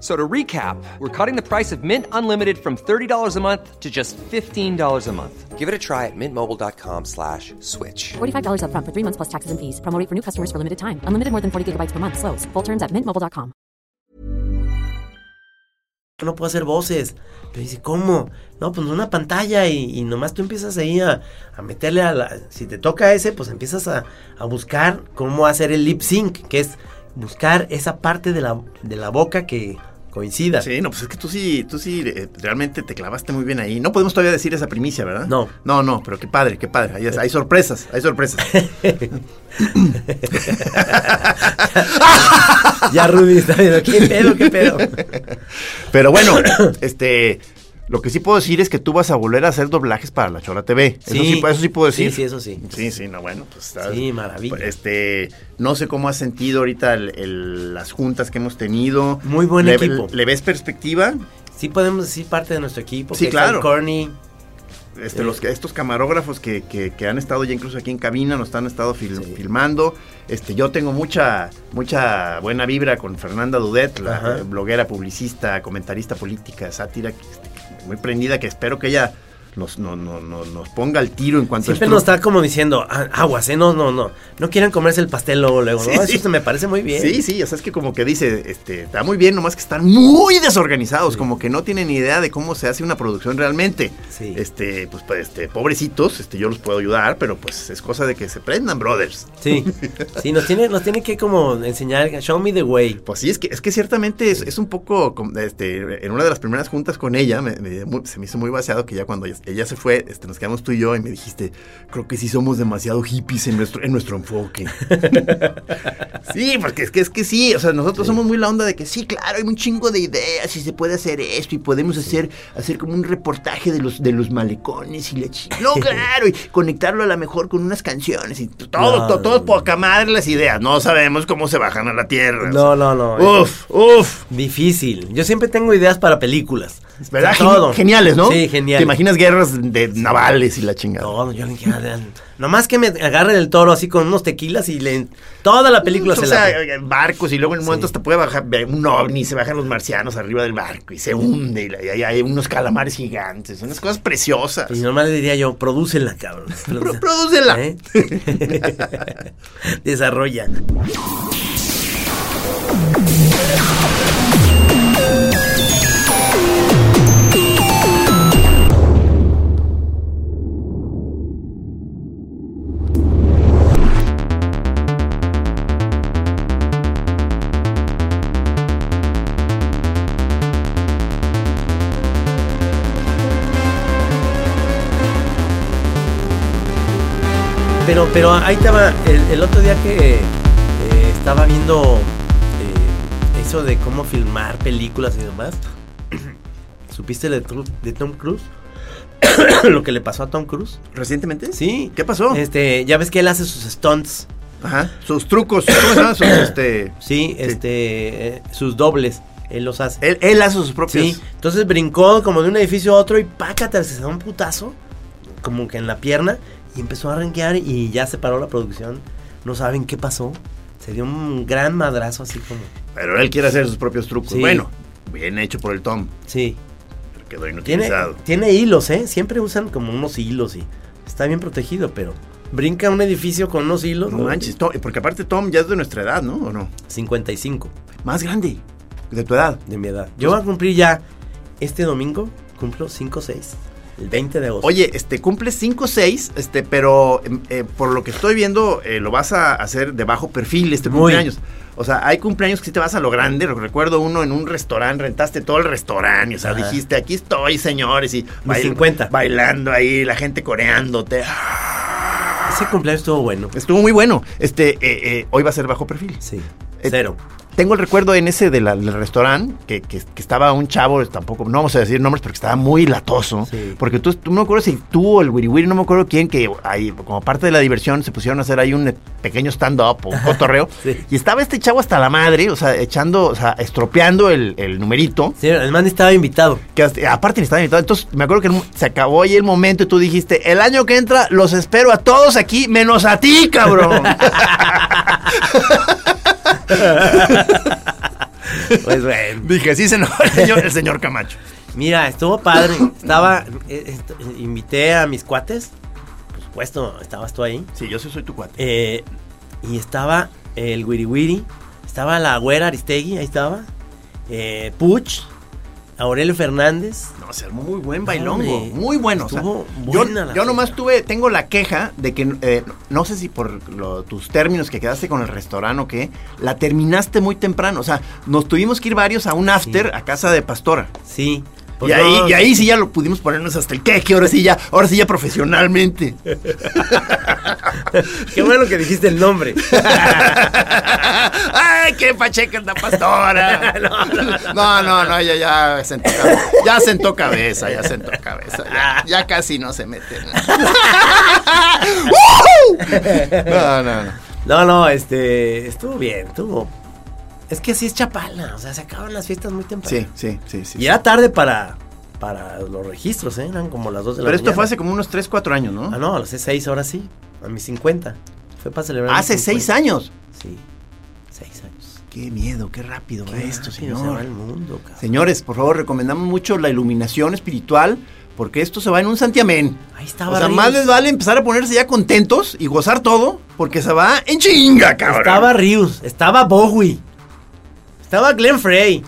So to recap, we're cutting the price of Mint Unlimited from $30 a month to just $15 a month. Give it a try at mintmobile.com slash switch. $45 upfront for three months plus taxes and fees. Promo for new customers for limited time. Unlimited more than 40 gigabytes per month. Slows. Full terms at mintmobile.com. no puedo hacer voces. Pero dice, ¿cómo? No, pues una pantalla y, y nomás tú empiezas ahí a, a meterle a la... Si te toca ese, pues empiezas a, a buscar cómo hacer el lip sync, que es buscar esa parte de la, de la boca que coincida. Sí, no, pues es que tú sí, tú sí eh, realmente te clavaste muy bien ahí. No podemos todavía decir esa primicia, ¿verdad? No. No, no, pero qué padre, qué padre. Hay, hay sorpresas, hay sorpresas. ya Rudy está viendo, ¿qué pedo, qué pedo? Pero bueno, este, lo que sí puedo decir es que tú vas a volver a hacer doblajes para la Chora TV. Eso sí, eso sí puedo decir. Sí, sí, eso sí. Sí, sí, no, bueno, pues estás- Sí, maravilla. pues, Este, no sé cómo has sentido ahorita el- el- las juntas que hemos tenido. Muy buen ¿Le- equipo. ¿Le ves perspectiva? Sí podemos decir parte de nuestro equipo. Sí, que claro. Corny. Este, Eh. los, estos camarógrafos que, que- que han estado ya incluso aquí en cabina, nos han estado Sí. filmando. Este, yo tengo mucha, mucha buena vibra con Fernanda Dudet, la Ajá. bloguera, publicista, comentarista política, sátira, que, este, muy prendida, que espero que ella nos, no- no- no- nos ponga al tiro en cuanto Siempre a nos está como diciendo, "Ah, aguas, ¿eh? No, no, no. No quieran comerse el pastel luego, luego. Sí, ¿no? sí. Eso me parece muy bien. Sí, sí, o sea, es que como que dice, este, está muy bien, nomás que están muy desorganizados, como que no tienen ni idea de cómo se hace una producción realmente. Sí. Este, pues, pues, este, pobrecitos, este, yo los puedo ayudar, pero pues es cosa de que se prendan, brothers. Sí, sí, nos tiene, nos tiene que como enseñar, show me the way. Pues sí, es que, es que ciertamente es, es un poco, este, en una de las primeras juntas con ella, me- me- se me hizo muy vaciado que ya cuando ella, ella se fue, este, nos quedamos tú y yo y me dijiste, creo que sí somos demasiado hippies en nuestro, en nuestro enfoque. sí, porque es que, es que sí, o sea, nosotros somos muy la onda de que sí, claro, hay un chingo de ideas y se puede hacer esto y podemos hacer, hacer como un reportaje de los, de los malecones y la chi- No, claro, y conectarlo a lo mejor con unas canciones y todo, No, todo, todo no. poca madre las ideas. No sabemos cómo se bajan a la tierra. No, no, no. Uf, uf. Difícil. Yo siempre tengo ideas para películas. ¿Verdad? O sea, todo. Geniales, ¿no? Sí, genial. Te imaginas guerras de navales y la chingada. Todo, yo le quiero Nomás que me agarren el toro así con unos tequilas y le toda la película o se sea, la eh, barcos y luego en un momento Sí. hasta puede bajar un ovni, se bajan los marcianos arriba del barco y se hunde y, hay, unos calamares gigantes, unas cosas preciosas. Y nomás le diría yo, prodúcela, cabrón. Pro- Prodúcela. ¿Eh? Desarrolla. Pero, pero ahí estaba, el, el otro día que eh, estaba viendo eh, eso de cómo filmar películas y demás. ¿Supiste de, de Tom Cruise? Lo que le pasó a Tom Cruise. ¿Recientemente? Sí. ¿Qué pasó? Este, ya ves que él hace sus stunts. Ajá. Sus trucos. ¿Cómo se? Sus, este, Sí, este, eh, sus dobles. Él los hace. él, él hace sus propios. Sí, entonces brincó como de un edificio a otro y pácate, se da un putazo, como que en la pierna, y empezó a arranquear y ya se paró la producción. No saben qué pasó. Se dio un gran madrazo así como. Pero él quiere hacer sus propios trucos. Sí. Bueno, bien hecho por el Tom. Sí. pero Quedó Tiene, inutilizado. tiene hilos, ¿eh? Siempre usan como unos hilos y está bien protegido, pero brinca un edificio con unos hilos. No manches, Tom, porque aparte Tom ya es de nuestra edad, ¿no? ¿O no? 55 Más grande. De tu edad. de mi edad. Yo voy a cumplir ya este domingo, cumplo 5 6, el 20 de agosto. Oye, este, cumples 5 6, este, pero eh, por lo que estoy viendo, eh, lo vas a hacer de bajo perfil este Muy. cumpleaños. O sea, hay cumpleaños que sí te vas a lo grande. Recuerdo uno en un restaurante, rentaste todo el restaurante. O sea, Ajá. dijiste, aquí estoy, señores. Y 50. bailando ahí, la gente coreándote. Ese cumpleaños estuvo bueno. Estuvo muy bueno. Este, eh, eh, hoy va a ser bajo perfil. Sí. Eh, Cero. Tengo el recuerdo en ese de la- del restaurante que, que- que estaba un chavo, tampoco, no vamos a decir nombres, porque estaba muy latoso. Sí. Porque tú, tú no me acuerdo si tú o el Wiri Wiri, no me acuerdo quién, que ahí, como parte de la diversión se pusieron a hacer ahí un pequeño stand-up o un cotorreo. Sí. Y estaba este chavo hasta la madre, o sea, echando, o sea, estropeando el, el numerito. Sí, además ni estaba invitado. Que hasta- aparte ni estaba invitado. Entonces me acuerdo que se acabó ahí el momento y tú dijiste, el año que entra los espero a todos aquí, menos a ti, cabrón. Pues bueno. Dije, sí, señor, el señor, el señor Camacho. Mira, estuvo padre. Estaba. eh, est- invité a mis cuates. Por supuesto, estabas tú ahí. Sí, yo sí soy tu cuate. Eh, y estaba el Wiri Wiri. Estaba la güera Aristegui, ahí estaba. Eh, Puch. Aurelio Fernández. No, se armó muy buen bailongo, Hombre, muy bueno. o sea, yo yo nomás tuve, tengo la queja de que, eh, no sé si por lo- tus términos que quedaste con el restaurante o qué, la terminaste muy temprano. O sea, nos tuvimos que ir varios a un after a casa de Pastora. Sí. Y Pues ahí, no, y ahí sí ya lo pudimos ponernos hasta el queque, ahora sí ya, ahora sí ya profesionalmente. Qué bueno que dijiste el nombre. ¡Ay, qué pacheca anda pastora! No, no, no, ya, ya sentó cabeza. Ya sentó cabeza, ya sentó cabeza. Ya, ya casi no se mete. No, no, no. No, no, este. Estuvo bien, estuvo. Es que así es Chapala. O sea, se acaban las fiestas muy temprano. Sí, sí, sí, sí. Y era tarde para, para los registros, ¿eh? Eran como las 2 de la Pero esto mañana. fue hace como unos 3, 4 años, ¿no? Ah, no, los 6 ahora sí. A mis 50. Fue para celebrar. Hace mis 6 50. años. Sí. 6 años. Qué miedo, qué rápido va Qué esto, rápido se señor. va el mundo, cabrón. Señores, por favor, recomendamos mucho la iluminación espiritual porque esto se va en un santiamén. Ahí estaba O sea, Ríos. más les vale empezar a ponerse ya contentos y gozar todo porque se va en chinga, cabrón. Estaba Rius, estaba Bowie. Estaba Glenn Frey.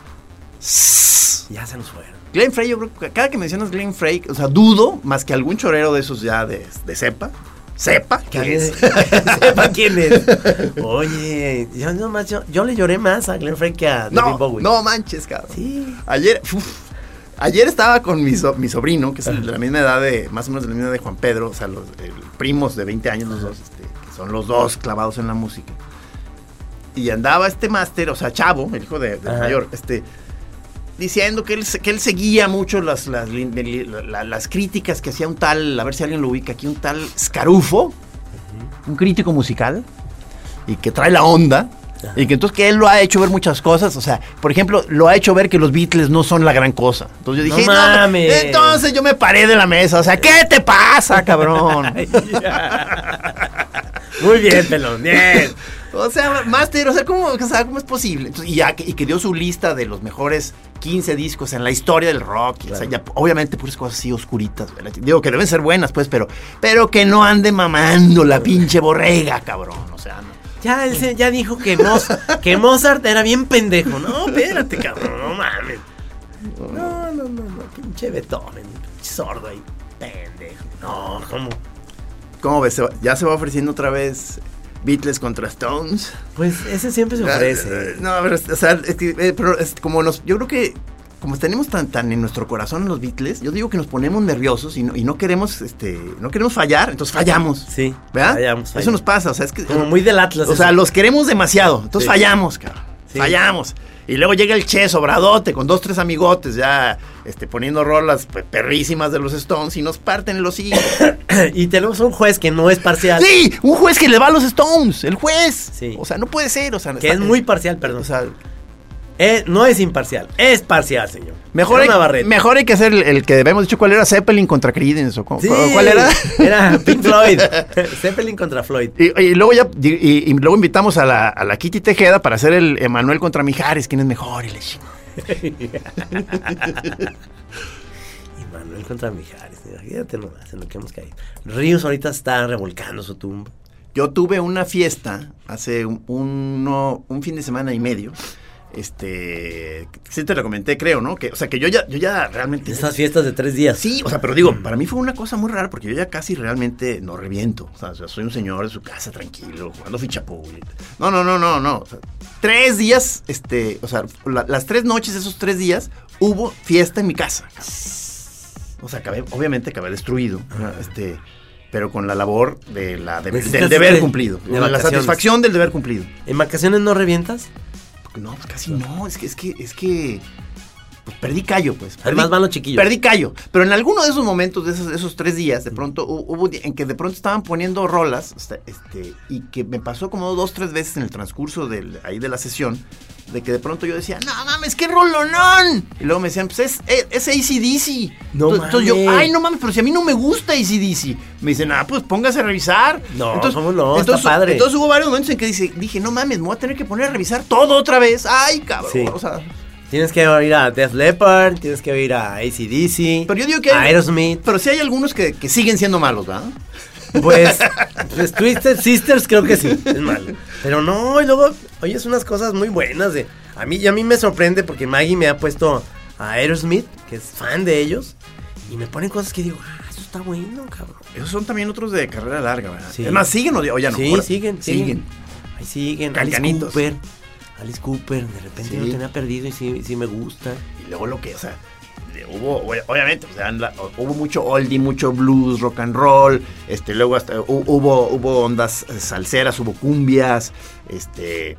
Ya se nos fueron. Glenn Frey, yo creo que cada que mencionas Glenn Frey, o sea, dudo más que algún chorero de esos ya de, de cepa. Sepa que es. Sepa quién es. Oye, yo, nomás- yo, yo le lloré más a Glenn Frey que a David No, Bowie. no manches, cabrón. Sí. Ayer, uf, ayer estaba con mi, so- mi sobrino, que es el de la misma edad de, más o menos de la misma edad de Juan Pedro, o sea, los eh, primos de 20 años los dos, este, que son los dos clavados en la música. Y andaba este máster, o sea, Chavo, el hijo de, del mayor, este, diciendo que él, que él seguía mucho las, las, críticas que hacía un tal, a ver si alguien lo ubica aquí, un tal Scarufo, un crítico musical, y que trae la onda. Y que entonces que él lo ha hecho ver muchas cosas, o sea, por ejemplo, lo ha hecho ver que los Beatles no son la gran cosa. Entonces yo No dije, mames. entonces yo me paré de la mesa, o sea, ¿qué te pasa, cabrón? Muy bien, pelón, bien. O sea, Master, o sea, ¿cómo, o sea, ¿cómo es posible? Entonces, y, ya, que- y que dio su lista de los mejores 15 discos en la historia del rock. o sea, ya, obviamente, puras cosas así oscuritas. ¿verdad? Digo que deben ser buenas, pues, pero, pero que no ande mamando la pinche borrega, cabrón. O sea, no. Ya, él se- ya dijo que, Moz- que Mozart era bien pendejo. No, espérate, cabrón, no mames. No, no, no, no, pinche Beethoven, pinche sordo ahí, pendejo. No, ¿cómo? ¿Cómo ves? Ya se va ofreciendo otra vez Beatles contra Stones. Pues ese siempre se ofrece. Eh, No, pero, o sea, es que, eh, pero es como nos, yo creo que como tenemos tan, tan en nuestro corazón los Beatles, yo digo que nos ponemos nerviosos y no, y no queremos, este, no queremos fallar, entonces fallamos. Sí, ¿Verdad? fallamos, Eso nos pasa, o sea, es que. Como muy del Atlas. O sea, los queremos demasiado, entonces Sí. fallamos, cabrón. Sí. Fallamos. Y luego llega el Che sobradote con dos, tres amigotes ya este, poniendo rolas pe- perrísimas de los Stones y nos parten los hijos. y tenemos un juez que no es parcial. ¡Sí! Un juez que le va a los Stones, el juez. Sí. O sea, no puede ser, o sea, Que está- es muy parcial, perdón. O sea, No es imparcial, es parcial, señor. mejor hay, Navarrete. mejor hay que hacer el, el que habíamos dicho cuál era Zeppelin contra Creedence o Sí, cuál era. Era Pink Floyd. Zeppelin contra Floyd. Y, y luego ya y, luego invitamos a la, a la Kitty Tejeda para hacer el Emanuel contra Mijares, quién es mejor y le chingo. Y Manuel contra Mijares. Fíjate nomás en lo que hemos caído. Ríos ahorita está revolcando su tumba. Yo tuve una fiesta hace un, uno- un fin de semana y medio. Este, sí te lo comenté, creo, ¿no? Que, o sea, que yo ya, yo ya realmente. Esas fiestas de tres días. Sí, o sea, pero digo, para mí fue una cosa muy rara porque yo ya casi realmente no reviento. O sea, soy un señor de su casa tranquilo, jugando fichapool. No, no, no, no, no. O sea, tres días, este, o sea, la- las tres noches, esos tres días, hubo fiesta en mi casa. O sea, acabé, obviamente acabé destruido. Este, pero con la labor de la, de- del deber de- cumplido. de de la satisfacción del deber cumplido. ¿En vacaciones no revientas? No, pues casi no. Es que, es que, es que. Pues perdí callo, pues. Además Perdí- van los chiquillos. Perdí callo. Pero en alguno de esos momentos, de esos, de esos tres días, de pronto hu- hubo en que de pronto estaban poniendo rolas, este, y que me pasó como dos, tres veces en el transcurso del, ahí de la sesión, de que de pronto yo decía, no mames, qué rolonón. Y luego me decían, pues es, es, es AC/DC. No entonces, entonces yo, mames. ay, no mames, pero si a mí no me gusta ACDC. Me dicen, ah, pues póngase a revisar. No, ¿cómo no? Está Entonces, padre. entonces hubo varios momentos en que dice, dije, no mames, me voy a tener que poner a revisar todo otra vez. Ay, cabrón. Sí. O sea, Tienes que ir a Death Leppard, tienes que ir a ACDC, pero yo digo que hay, Aerosmith. Pero sí hay algunos que, que siguen siendo malos, ¿verdad? Pues, pues Twisted Sisters creo que sí, es malo. Pero no, y luego oyes unas cosas muy buenas de... A mí, y a mí me sorprende porque Maggie me ha puesto a Aerosmith, que es fan de ellos, y me ponen cosas que digo, ah, eso está bueno, cabrón. Esos son también otros de carrera larga, ¿verdad? Sí. Es más, ¿siguen o, ya no? Sí, Ahora, siguen, siguen. Ahí siguen. Alice Cancanitos. Cooper. Alice Cooper, de repente Sí. lo tenía perdido y sí, sí me gusta. Y luego lo que, o sea, hubo, obvia- obviamente, o sea, la- hubo mucho oldie, mucho blues, rock and roll, este, luego hasta hu- hubo, hubo ondas eh, salseras, hubo cumbias, este,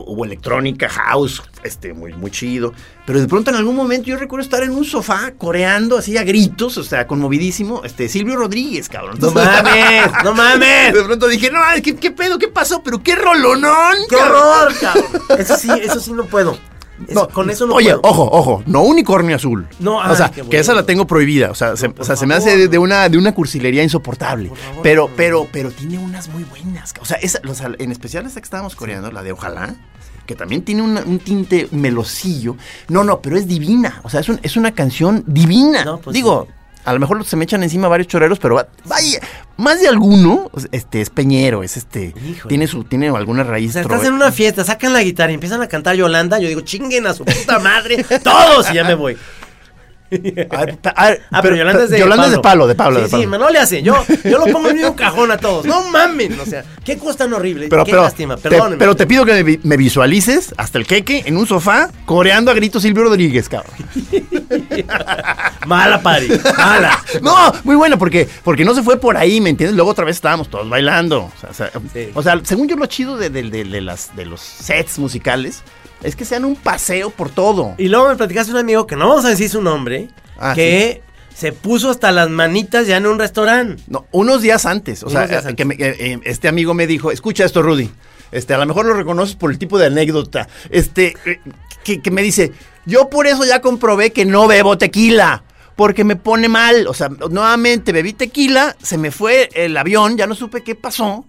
hubo electrónica, house, este, muy, muy chido. Pero de pronto en algún momento yo recuerdo estar en un sofá coreando así a gritos, o sea, conmovidísimo, este, Silvio Rodríguez, cabrón. ¡No mames! ¡No mames! De pronto dije, no, ¿qué, qué pedo? ¿Qué pasó? ¿Pero qué rolonón? ¡Qué cabrón?" horror, cabrón! Eso sí, eso sí no puedo. Eso- con eso no Oye, puedo. ojo, ojo, no unicornio azul. No, o ay, sea, que esa la tengo prohibida. O sea, se, o sea, se me hace de, una, de una cursilería insoportable. Favor, pero, no. pero, pero tiene unas muy buenas. O sea, esa, o sea, en especial esta que estábamos coreando, la de Ojalá, que también tiene una- un tinte melosillo. No, no, pero es divina. O sea, es, un- es una canción divina. No, pues Digo. A lo mejor se me echan encima varios choreros, pero va- vaya, más de alguno, este, es peñero, es este, Híjole. tiene su, tiene alguna O raíz. sea, estás en una fiesta, sacan la guitarra y empiezan a cantar Yolanda. Yo digo, chinguen a su puta madre, todos, y ya me voy. A ver, pa- a ver, Ah, pero Yolanda es de Yolanda Pablo. es de Pablo, de Pablo. Sí, de sí, Pablo. Manolo le hace. Yo, yo lo pongo en el mismo cajón a todos. No mamen. O sea, qué cosa tan horrible. Pero, qué pero, lástima. te, pero te pido que me, vi- me visualices hasta el queque en un sofá coreando a gritos Silvio Rodríguez, cabrón. Mala, pari. Mala. No, muy bueno, porque, porque no se fue por ahí, ¿me entiendes? Luego otra vez estábamos todos bailando. O sea, o sea, Sí. o sea, según yo lo chido de, de- de- de las, de los sets musicales es que sean un paseo por todo. Y luego me platicaste un amigo que no vamos a decir su nombre, Ah, que se puso hasta las manitas ya en un restaurante. No, unos días antes. O Unos sea, eh, antes. que me- eh, eh, este amigo me dijo, escucha esto, Rudy. Este, a lo mejor lo reconoces por el tipo de anécdota. Este, eh, que, que me dice, yo por eso ya comprobé que no bebo tequila. Porque me pone mal. O sea, nuevamente bebí tequila, se me fue el avión, ya no supe qué pasó.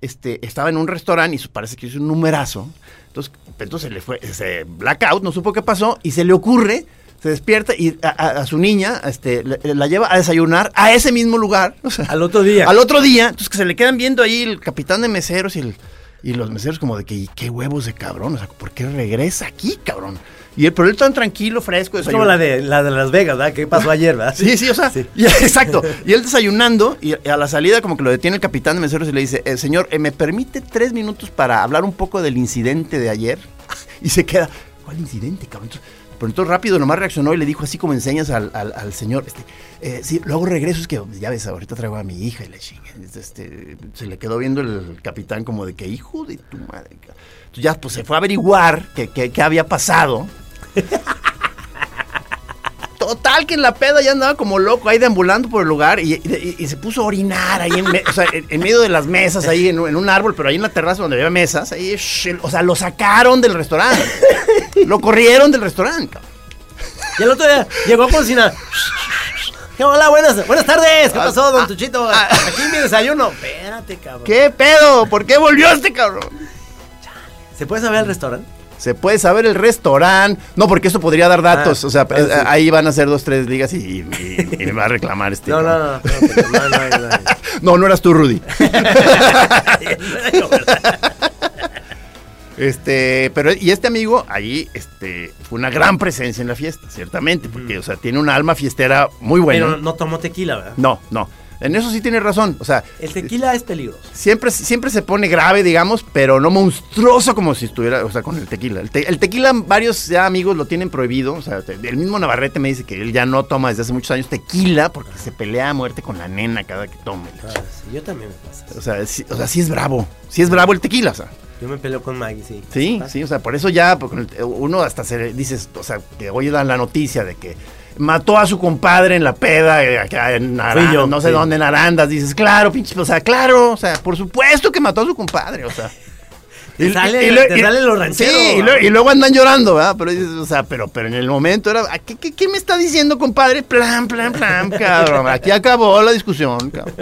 Este, estaba en un restaurante y parece que hizo un numerazo. Entonces, entonces le fue ese blackout, no supo qué pasó y se le ocurre, se despierta y a, a- a su niña este, le- la lleva a desayunar a ese mismo lugar. o sea, Al otro día. al otro día, entonces que se le quedan viendo ahí el capitán de meseros y, el, y los meseros como de que, "¿Y qué huevos de cabrón, o sea, ¿por qué regresa aquí, cabrón? Y pero él tan tranquilo, fresco. Es como la de, la de Las Vegas, ¿verdad? ¿Qué pasó ayer, verdad? Sí, sí, o sea, Sí. y- exacto. Y él desayunando y a la salida como que lo detiene el capitán de meseros y le dice, eh, señor, eh, ¿me permite tres minutos para hablar un poco del incidente de ayer? Y se queda, ¿cuál incidente, cabrón? Entonces, pero entonces rápido nomás reaccionó y le dijo así como enseñas al, al- señor, este, eh, sí, luego regreso, es que ya ves, ahorita traigo a mi hija y le chingue. Este, se le quedó viendo el capitán como de que, hijo de tu madre. cabrón". Entonces ya pues se fue a averiguar qué había pasado. Total, que en la peda ya andaba como loco ahí deambulando por el lugar y, y- y se puso a orinar ahí en, me- o sea, en- en medio de las mesas, ahí en, un- en un árbol, pero ahí en la terraza donde había mesas, ahí, sh- o sea, lo sacaron del restaurante. lo corrieron del restaurante. Y el otro día llegó a cocinar. ¿Qué hola, buenas, buenas tardes. ¿Qué pasó, don Tuchito? Aquí mi desayuno. Espérate, cabrón. ¿Qué pedo? ¿Por qué volvió este cabrón? ¿Se puede saber el restaurante? Se puede saber el restaurante. No, porque eso podría dar datos. Ah, o sea, ah, sí. eh, ahí van a ser dos, tres ligas y, y- y me va a reclamar este. No, no, no. No, no, no, no, no. No, no eras tú, Rudy. Este, pero y este amigo ahí, este, fue una gran presencia en la fiesta, ciertamente, porque, o sea, tiene una alma fiestera muy buena. Pero no tomó tequila, ¿verdad? No, no. En eso sí tiene razón. O sea, El tequila es peligroso. siempre, siempre se pone grave, digamos, pero no monstruoso como si estuviera, o sea, con el tequila. El, te- el tequila, varios ya amigos lo tienen prohibido. O sea, el mismo Navarrete me dice que él ya no toma desde hace muchos años tequila porque se pelea a muerte con la nena cada que tome. Ah, sí, yo también me pasa. O sea, sí, o sea, sí es bravo. Sí es bravo el tequila, o sea. Yo me peleo con Maggie, sí. Sí, Pasa. sí, o sea, por eso ya porque uno hasta se dices, o sea, que oye la, la noticia de que mató a su compadre en la peda, eh, en Arandas, yo, no sé sí. dónde, en Arandas, dices, claro, pinche, o sea, claro, o sea, por supuesto que mató a su compadre, o sea. Te sale- te sale lo ranchero, Sí, y, luego, y luego andan llorando, ¿verdad? Pero dices, o sea, pero, pero en el momento era, ¿qué, qué, qué me está diciendo, compadre? Plan, plan, plan, cabrón. Aquí acabó la discusión, cabrón.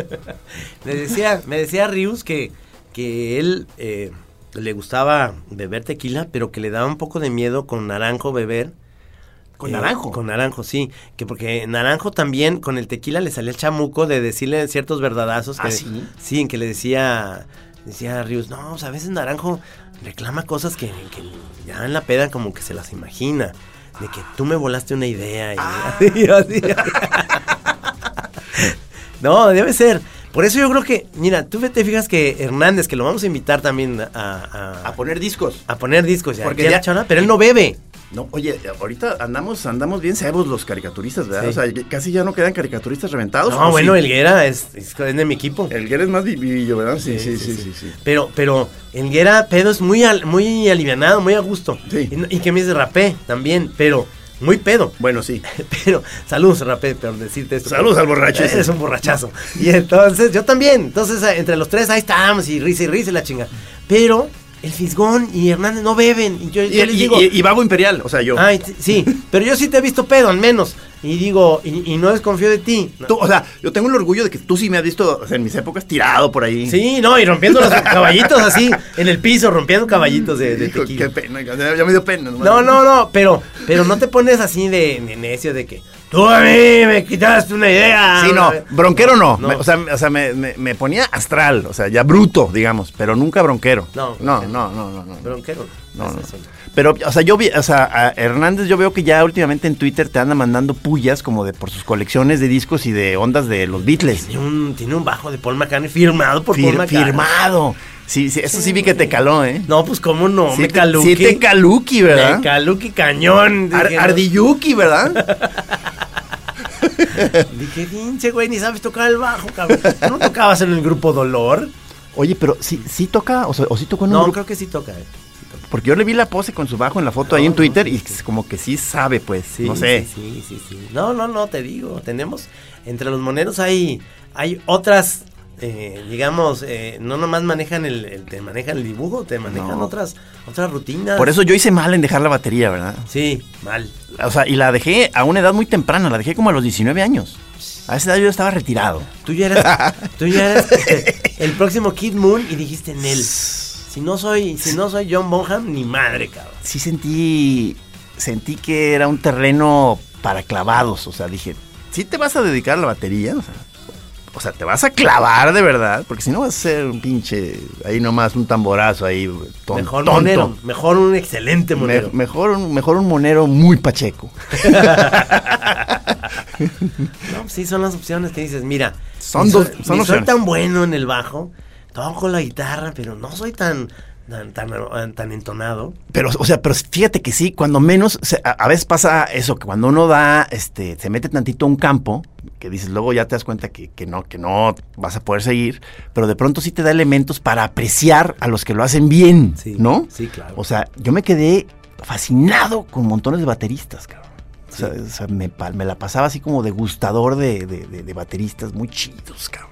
Me decía, me decía Rius que, que él eh, le gustaba beber tequila, pero que le daba un poco de miedo con naranjo beber. ¿Con Eh, naranjo? Con naranjo, sí. Que porque naranjo también con el tequila le salía el chamuco de decirle ciertos verdadazos. Que, ¿Ah, sí? Sí, en que le decía, decía Rius, no, pues a veces naranjo reclama cosas que, que ya en la peda como que se las imagina. de que tú me volaste una idea. Y Ah. así, así. no, debe ser. Por eso yo creo que, mira, tú te fijas que Hernández, que lo vamos a invitar también a, a, A poner discos. a poner discos ya, Porque ya, ya- chona, pero él no bebe. No, oye, ahorita andamos, andamos bien cebos los caricaturistas, ¿verdad? Sí. O sea, casi ya no quedan caricaturistas reventados. No, ¿o bueno, sí? Elguera es, es, es de mi equipo. Elguera es más vivillo, ¿verdad? Sí, sí, sí, sí, sí. Pero, pero Elguera, pedo es muy, al- muy alivianado, muy a gusto. Sí. Y, que me dice rapé también, pero muy pedo. Bueno, sí. Pero, saludos, rapé, por decirte esto. Saludos al borracho ese. Eres un borrachazo. Y entonces, yo también. Entonces, entre los tres ahí estábamos y risa y risa y la chinga. Pero, el Fisgón y Hernández no beben. Y yo, Y, yo les y- digo. y- y Vago Imperial, o sea, yo. Ay, sí, pero yo sí te he visto pedo, al menos. Y digo, y, y no desconfío de ti. No. Tú, o sea, yo tengo el orgullo de que tú sí me has visto o sea, en mis épocas tirado por ahí. Sí, no, y rompiendo los caballitos así, en el piso, rompiendo caballitos de, de Hijo, qué pena, ya me dio pena. No, no, no, pero, pero no te pones así de, de necio de que tú a mí me quitaste una idea. Sí, no, bronquero no. No. Me- o sea, me- o sea, me, me- me ponía astral, o sea, ya bruto, digamos, pero nunca bronquero. No, no, no, no, no. no. Bronquero. No, no. Pero, o sea, yo vi, o sea, a Hernández yo veo que ya últimamente en Twitter te anda mandando pullas como de por sus colecciones de discos y de ondas de los Beatles. Tiene un, tiene un bajo de Paul McCartney firmado por Fir- Paul McCartney. firmado. Sí, sí, eso sí vi que te caló, ¿eh? No, pues cómo no, sí me caluqui. sí te caluqui, ¿verdad? Me caluqui cañón. Ar-. Ardiyuki, ¿verdad? Dije, pinche güey, ni sabes tocar el bajo, cabrón. ¿Tú ¿No tocabas en el grupo Dolor? Oye, pero sí, sí toca, o, sea, o sí tocó en un No, grupo. creo que sí toca. eh. Sí toca. Porque yo le vi la pose con su bajo en la foto ahí en No, Twitter y como que sí sabe, pues. Sí, no sé. Sí, sí, sí, sí. No, no, no, te digo. Tenemos, entre los moneros hay, hay otras, eh, digamos, eh, no nomás manejan el, el- te manejan el dibujo, te manejan No. otras, otras rutinas. Por eso yo hice mal en dejar la batería, ¿verdad? Sí, mal. O sea, y la dejé a una edad muy temprana, la dejé como a los 19 años. A esa edad yo estaba retirado. Tú ya eras, tú ya eras el próximo Kid Moon y dijiste en él. Si no soy, si no soy John Bonham, ni madre, cabrón. Sí sentí, sentí que era un terreno para clavados. O sea, dije, ¿sí te vas a dedicar a la batería? O sea, o sea, te vas a clavar de verdad, porque si no vas a ser un pinche, ahí nomás un tamborazo ahí, ton- mejor tonto. monero, mejor un excelente Me- monero. mejor, un- mejor un monero muy pacheco. No, sí, son las opciones que dices, mira, Son dos- soy, son soy tan bueno en el bajo, toco la guitarra, pero no soy tan, tan, tan, tan entonado. Pero, o sea, pero fíjate que sí, cuando menos, se- a, a veces pasa eso, que cuando uno da, este, se mete tantito a un campo, que dices, luego ya te das cuenta que, que no, que no vas a poder seguir, pero de pronto sí te da elementos para apreciar a los que lo hacen bien, Sí, ¿no? sí, claro. O sea, yo me quedé fascinado con montones de bateristas, cabrón. O sea, o sea, me, la pasaba así como degustador de, de- de- de bateristas muy chidos, cabrón.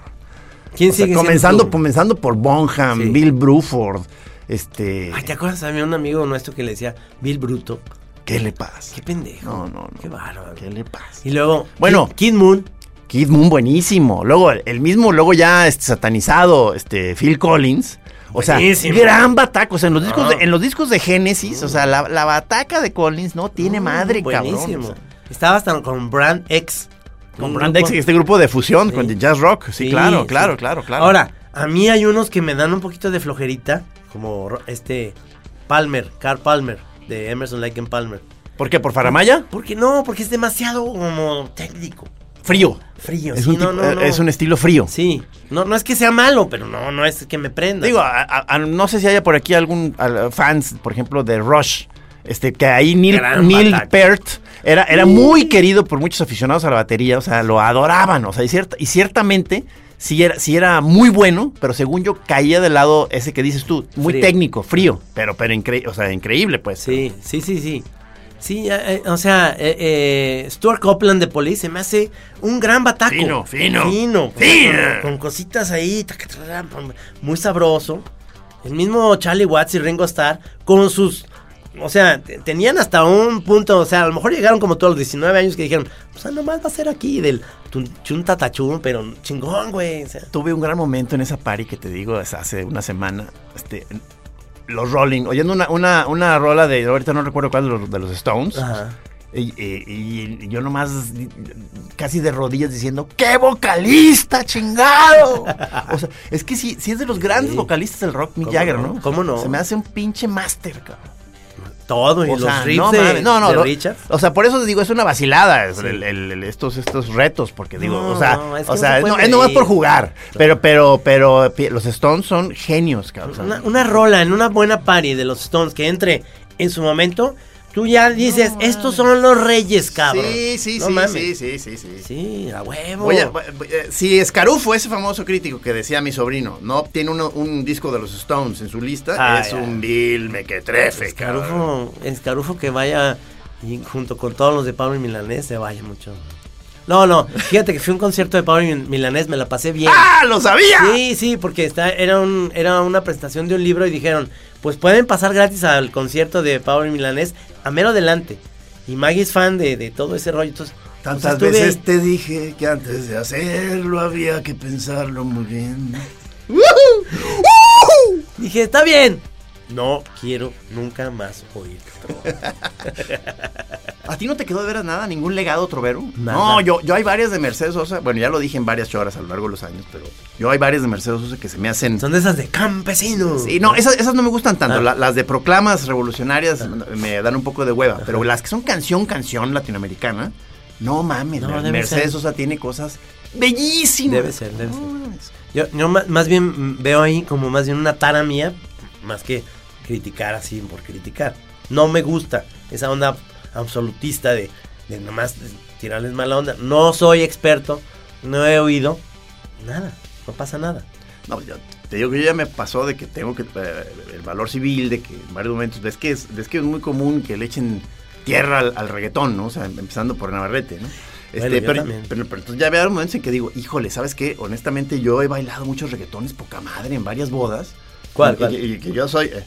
¿Quién O sea, sigue comenzando, comenzando por Bonham, Sí. Bill Bruford, este... Ay, ¿te acuerdas? Había un amigo nuestro que le decía Bill Bruto. ¿Qué le pasa? Qué pendejo. No, no, no. Qué bárbaro. ¿Qué le pasa? Y luego, Bueno. Kid, Kid Moon. Kid Moon buenísimo. Luego el mismo, luego ya este, satanizado, este Phil Collins. O sea, Buenísimo. gran bataca. O sea, en los discos, Ah. de, en los discos de Genesis, o sea, la, la bataca de Collins no tiene madre, cabrón. Buenísimo. O sea, Estaba hasta con Brand X. con Brand grupo- X, este grupo de fusión Sí. con el jazz rock. Sí, Sí, claro, sí. claro, claro, claro. Ahora, a mí hay unos que me dan un poquito de flojerita, como este Palmer, Carl Palmer, de Emerson Lake and Palmer. ¿por qué? ¿Por Faramaya? Porque no, porque es demasiado como técnico. Frío. Frío, Es, sí, un no, tipo- no, no. es un estilo frío. Sí, no, no es que sea malo, pero no, no es que me prenda. Digo, a- a- a- no sé si haya por aquí algún fans, por ejemplo, de Rush. Este, que ahí Neil, Neil. Peart era, era muy querido por muchos aficionados a la batería, o sea, lo adoraban, o sea, y, cierta- y ciertamente sí era, sí era muy bueno, pero según yo caía del lado ese que dices tú, muy Frío. técnico, frío, pero, pero incre- o sea, increíble, pues. Sí, sí, sí, sí. Sí, eh, eh, o sea, eh, eh, Stuart Copeland de Police se me hace un gran bataco. Fino, fino. Fino. con- Fino. Con, con cositas ahí, muy sabroso. El mismo Charlie Watts y Ringo Starr con sus... O sea, te- tenían hasta un punto, o sea, a lo mejor llegaron como todos los 19 años que dijeron, o sea, nomás va a ser aquí del tun- chun tatachun, pero chingón, güey. O sea, Tuve un gran momento en esa party que te digo hace una semana. Este, los Rolling, oyendo una, una, una rola de, ahorita no recuerdo cuál de los, de los Stones. ajá. Y, y- y yo nomás casi de rodillas diciendo, ¡qué vocalista, chingado! O sea, es que sí, sí es de los grandes Sí. vocalistas del rock, Mick ¿Cómo Jagger, no? ¿no? ¿Cómo no? Se me hace un pinche máster, cabrón. Todo, y los riffs no de, no, no, de Richard. O sea, por eso digo, es una vacilada es el- el- el- estos, estos retos, porque digo, No, o sea, no, es que o no sea, es nomás por jugar. Pero, pero, pero los Stones son genios, cabrón. Una, una rola en una buena party de los Stones que entre en su momento, tú ya dices, estos son los reyes, cabrón. Sí, sí, No sí, mames. sí, sí, sí, sí. Sí, a huevo. Voy- eh, si Escarufo, ese famoso crítico que decía mi sobrino, no obtiene uno- un disco de los Stones en su lista, Ah, es ya. un vil mequetrefe, cabrón. Escarufo, Escarufo que vaya y junto con todos los de Pablo y Milanés se vaya mucho. No, no, fíjate que fui a un concierto de Pablo y Milanés, me la pasé bien. ¡Ah, lo sabía! Sí, sí, porque está, era, un, era una presentación de un libro y dijeron, pues pueden pasar gratis al concierto de Pablo y Milanés a mero adelante. Y Maggie es fan de, de todo ese rollo, entonces... Tantas estuve veces te dije que antes de hacerlo había que pensarlo muy bien. Dije, está bien. No quiero nunca más oír. ¿A ti no te quedó de veras nada? ¿Ningún legado trovero? Nada. No, yo, yo hay varias de Mercedes Sosa. Bueno, ya lo dije en varias choras a lo largo de los años, pero yo hay varias de Mercedes Sosa que se me hacen. Son de esas de campesinos. Sí, no, esas, esas no me gustan tanto. Ah. La- las de proclamas revolucionarias me dan un poco de hueva. Pero las que son canción, canción latinoamericana, no mames. No, Mercedes ser. Sosa tiene cosas bellísimas. Debe ser, debe ser. Mames. Yo, yo más bien mm, veo ahí como más bien una tara mía, más que criticar así por criticar. No me gusta esa onda absolutista de, de nomás tirarles mala onda. No soy experto, no he oído nada, no pasa nada. No, yo te digo que ya me pasó de que tengo que eh, el valor civil de que en varios momentos ves que es ves que es muy común que le echen tierra al, al reggaetón, ¿no? O sea, empezando por Navarrete, ¿no? Este, Bueno, pero, pero, pero entonces ya había momentos en que digo, híjole, ¿sabes qué? Honestamente yo he bailado muchos reggaetones poca madre en varias bodas. ¿Cuál, Y, cuál? y- y que yo soy eh,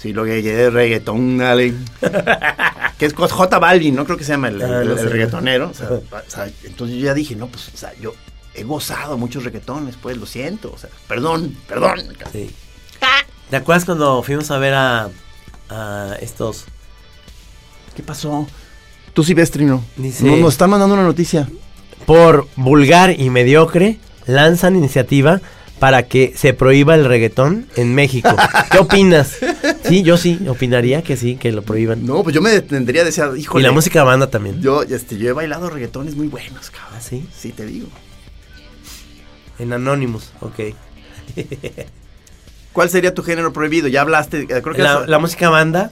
sí lo que es reggaetón, dale. que es J Balvin, ¿no? Creo que se llama el, Ah, el- el reggaetonero. O sea, o sea, entonces yo ya dije, no, pues, o sea, yo he gozado muchos reggaetones, pues, lo siento. O sea, perdón, perdón. Sí. ¿Te acuerdas cuando fuimos a ver a, a estos? ¿Qué pasó? Tú sí ves, Trino. Dice- No, nos están mandando una noticia. Por vulgar y mediocre, lanzan iniciativa para que se prohíba el reggaetón en México. ¿Qué opinas? Sí, yo sí, opinaría que sí, que lo prohíban. No, pues yo me detendría de y híjole. la música banda también. Yo, este, yo he bailado reggaetones muy buenos, cabrón. ¿Ah, sí? Sí, te digo. En Anonymous, ok. ¿Cuál sería tu género prohibido? Ya hablaste, eh, creo que La, es- la música banda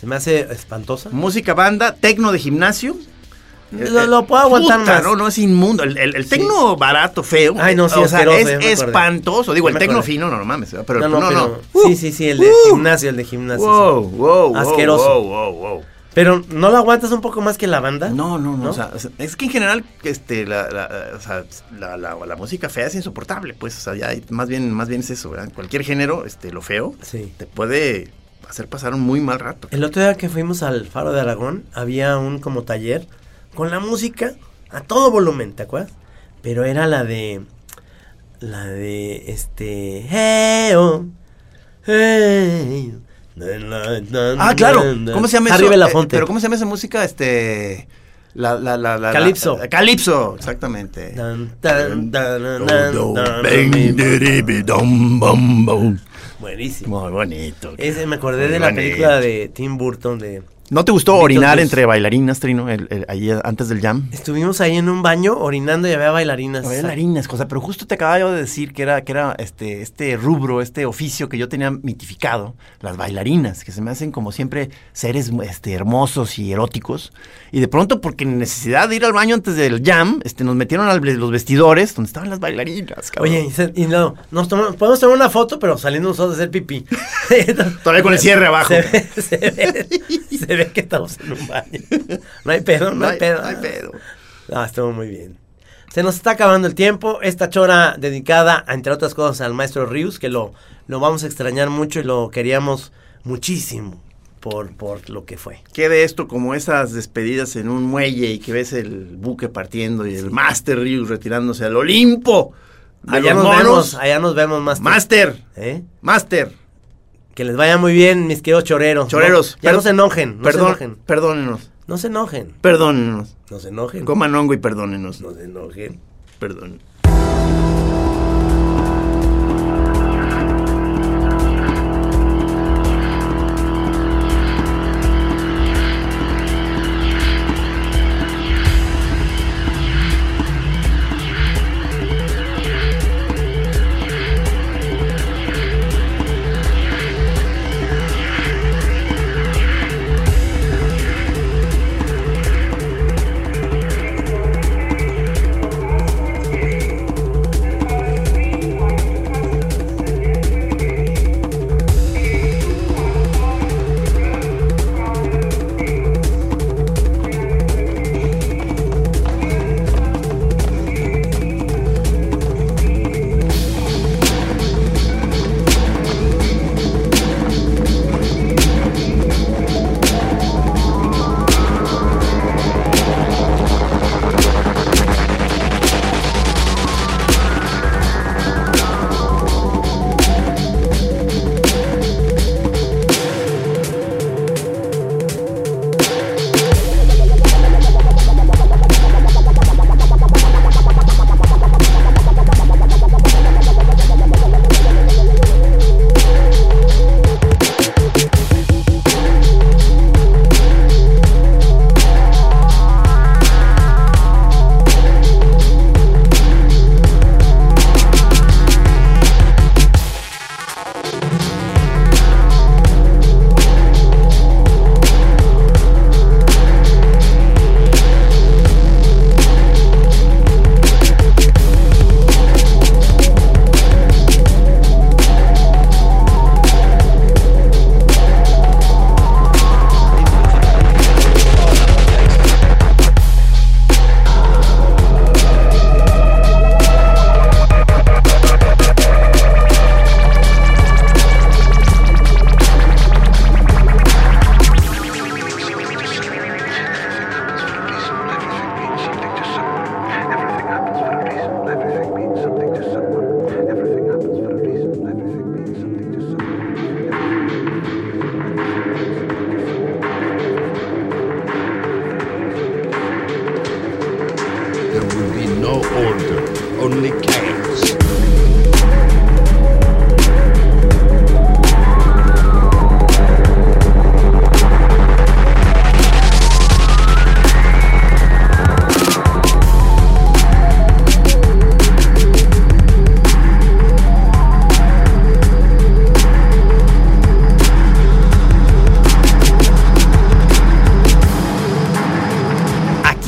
se me hace espantosa. música banda, tecno de gimnasio. Lo, lo puedo aguantar Puta, más. No, no, es inmundo. El, el, el tecno barato, feo. Ay, no, sí, o sea, es espantoso. Digo, el tecno fino, no, no mames. Pero no, no, no, no. pero- sí, sí, sí, el de Uh. gimnasio, el de gimnasio. Wow, sí. wow, Asqueroso. wow, wow, wow. Pero ¿no lo aguantas un poco más que la banda? No, no, no. ¿No? O sea, es que en general, este, la, la, o sea, la música fea es insoportable, pues. O sea, ya hay- más bien, más bien es eso, ¿verdad? Cualquier género, este, lo feo, Sí. te puede hacer pasar un muy mal rato. El otro día que fuimos al Faro de Aragón, había un como taller con la música a todo volumen, ¿te acuerdas? Pero era la de. La de este. Hey, oh, hey, Ah, claro. ¿Cómo se llama Harry eso? Belafonte. Eh, pero ¿cómo se llama esa música? Este. La, la, la, la, Calipso. la- Calipso, exactamente. Buenísimo. Muy bonito. Ese me acordé de la película de Tim Burton de. ¿No te gustó orinar entre bailarinas, Trino, el- el- ahí antes del jam? Estuvimos ahí en un baño orinando y había bailarinas. Bailarinas, cosa, pero justo te acababa yo de decir que era, que era este, este rubro, este oficio que yo tenía mitificado, las bailarinas, que se me hacen como siempre seres este, hermosos y eróticos. Y de pronto, porque necesidad de ir al baño antes del jam, este, nos metieron a los vestidores donde estaban las bailarinas. cabrón. Oye, y, se- y no, nos tomamos, podemos tomar una foto, pero saliendo nosotros a hacer pipí. Todavía con el cierre abajo. Se ve, se ve- se ve que estamos en un baño. No hay pedo, no, No hay hay- pedo. no hay pedo. Ah, estuvo muy bien. Se nos está acabando el tiempo. Esta chora dedicada, entre otras cosas, al maestro Rius, que lo, lo vamos a extrañar mucho y lo queríamos muchísimo por, por lo que fue. Quede esto como esas despedidas en un muelle y que ves el buque partiendo y el Master Rius retirándose al Olimpo. Allá nos monos. vemos, allá nos vemos más. Master, ¿Eh? Master. Que les vaya muy bien, mis queridos choreros. Choreros, No- ya no se enojen, no Perdón, se enojen. Perdónenos, No se enojen. perdónenos. No se enojen. Coman hongo y perdónenos. No se enojen. Perdón.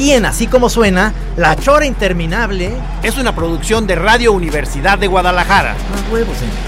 Aquí en Así como suena, La Chora Interminable es una producción de Radio Universidad de Guadalajara. Más huevos, señor.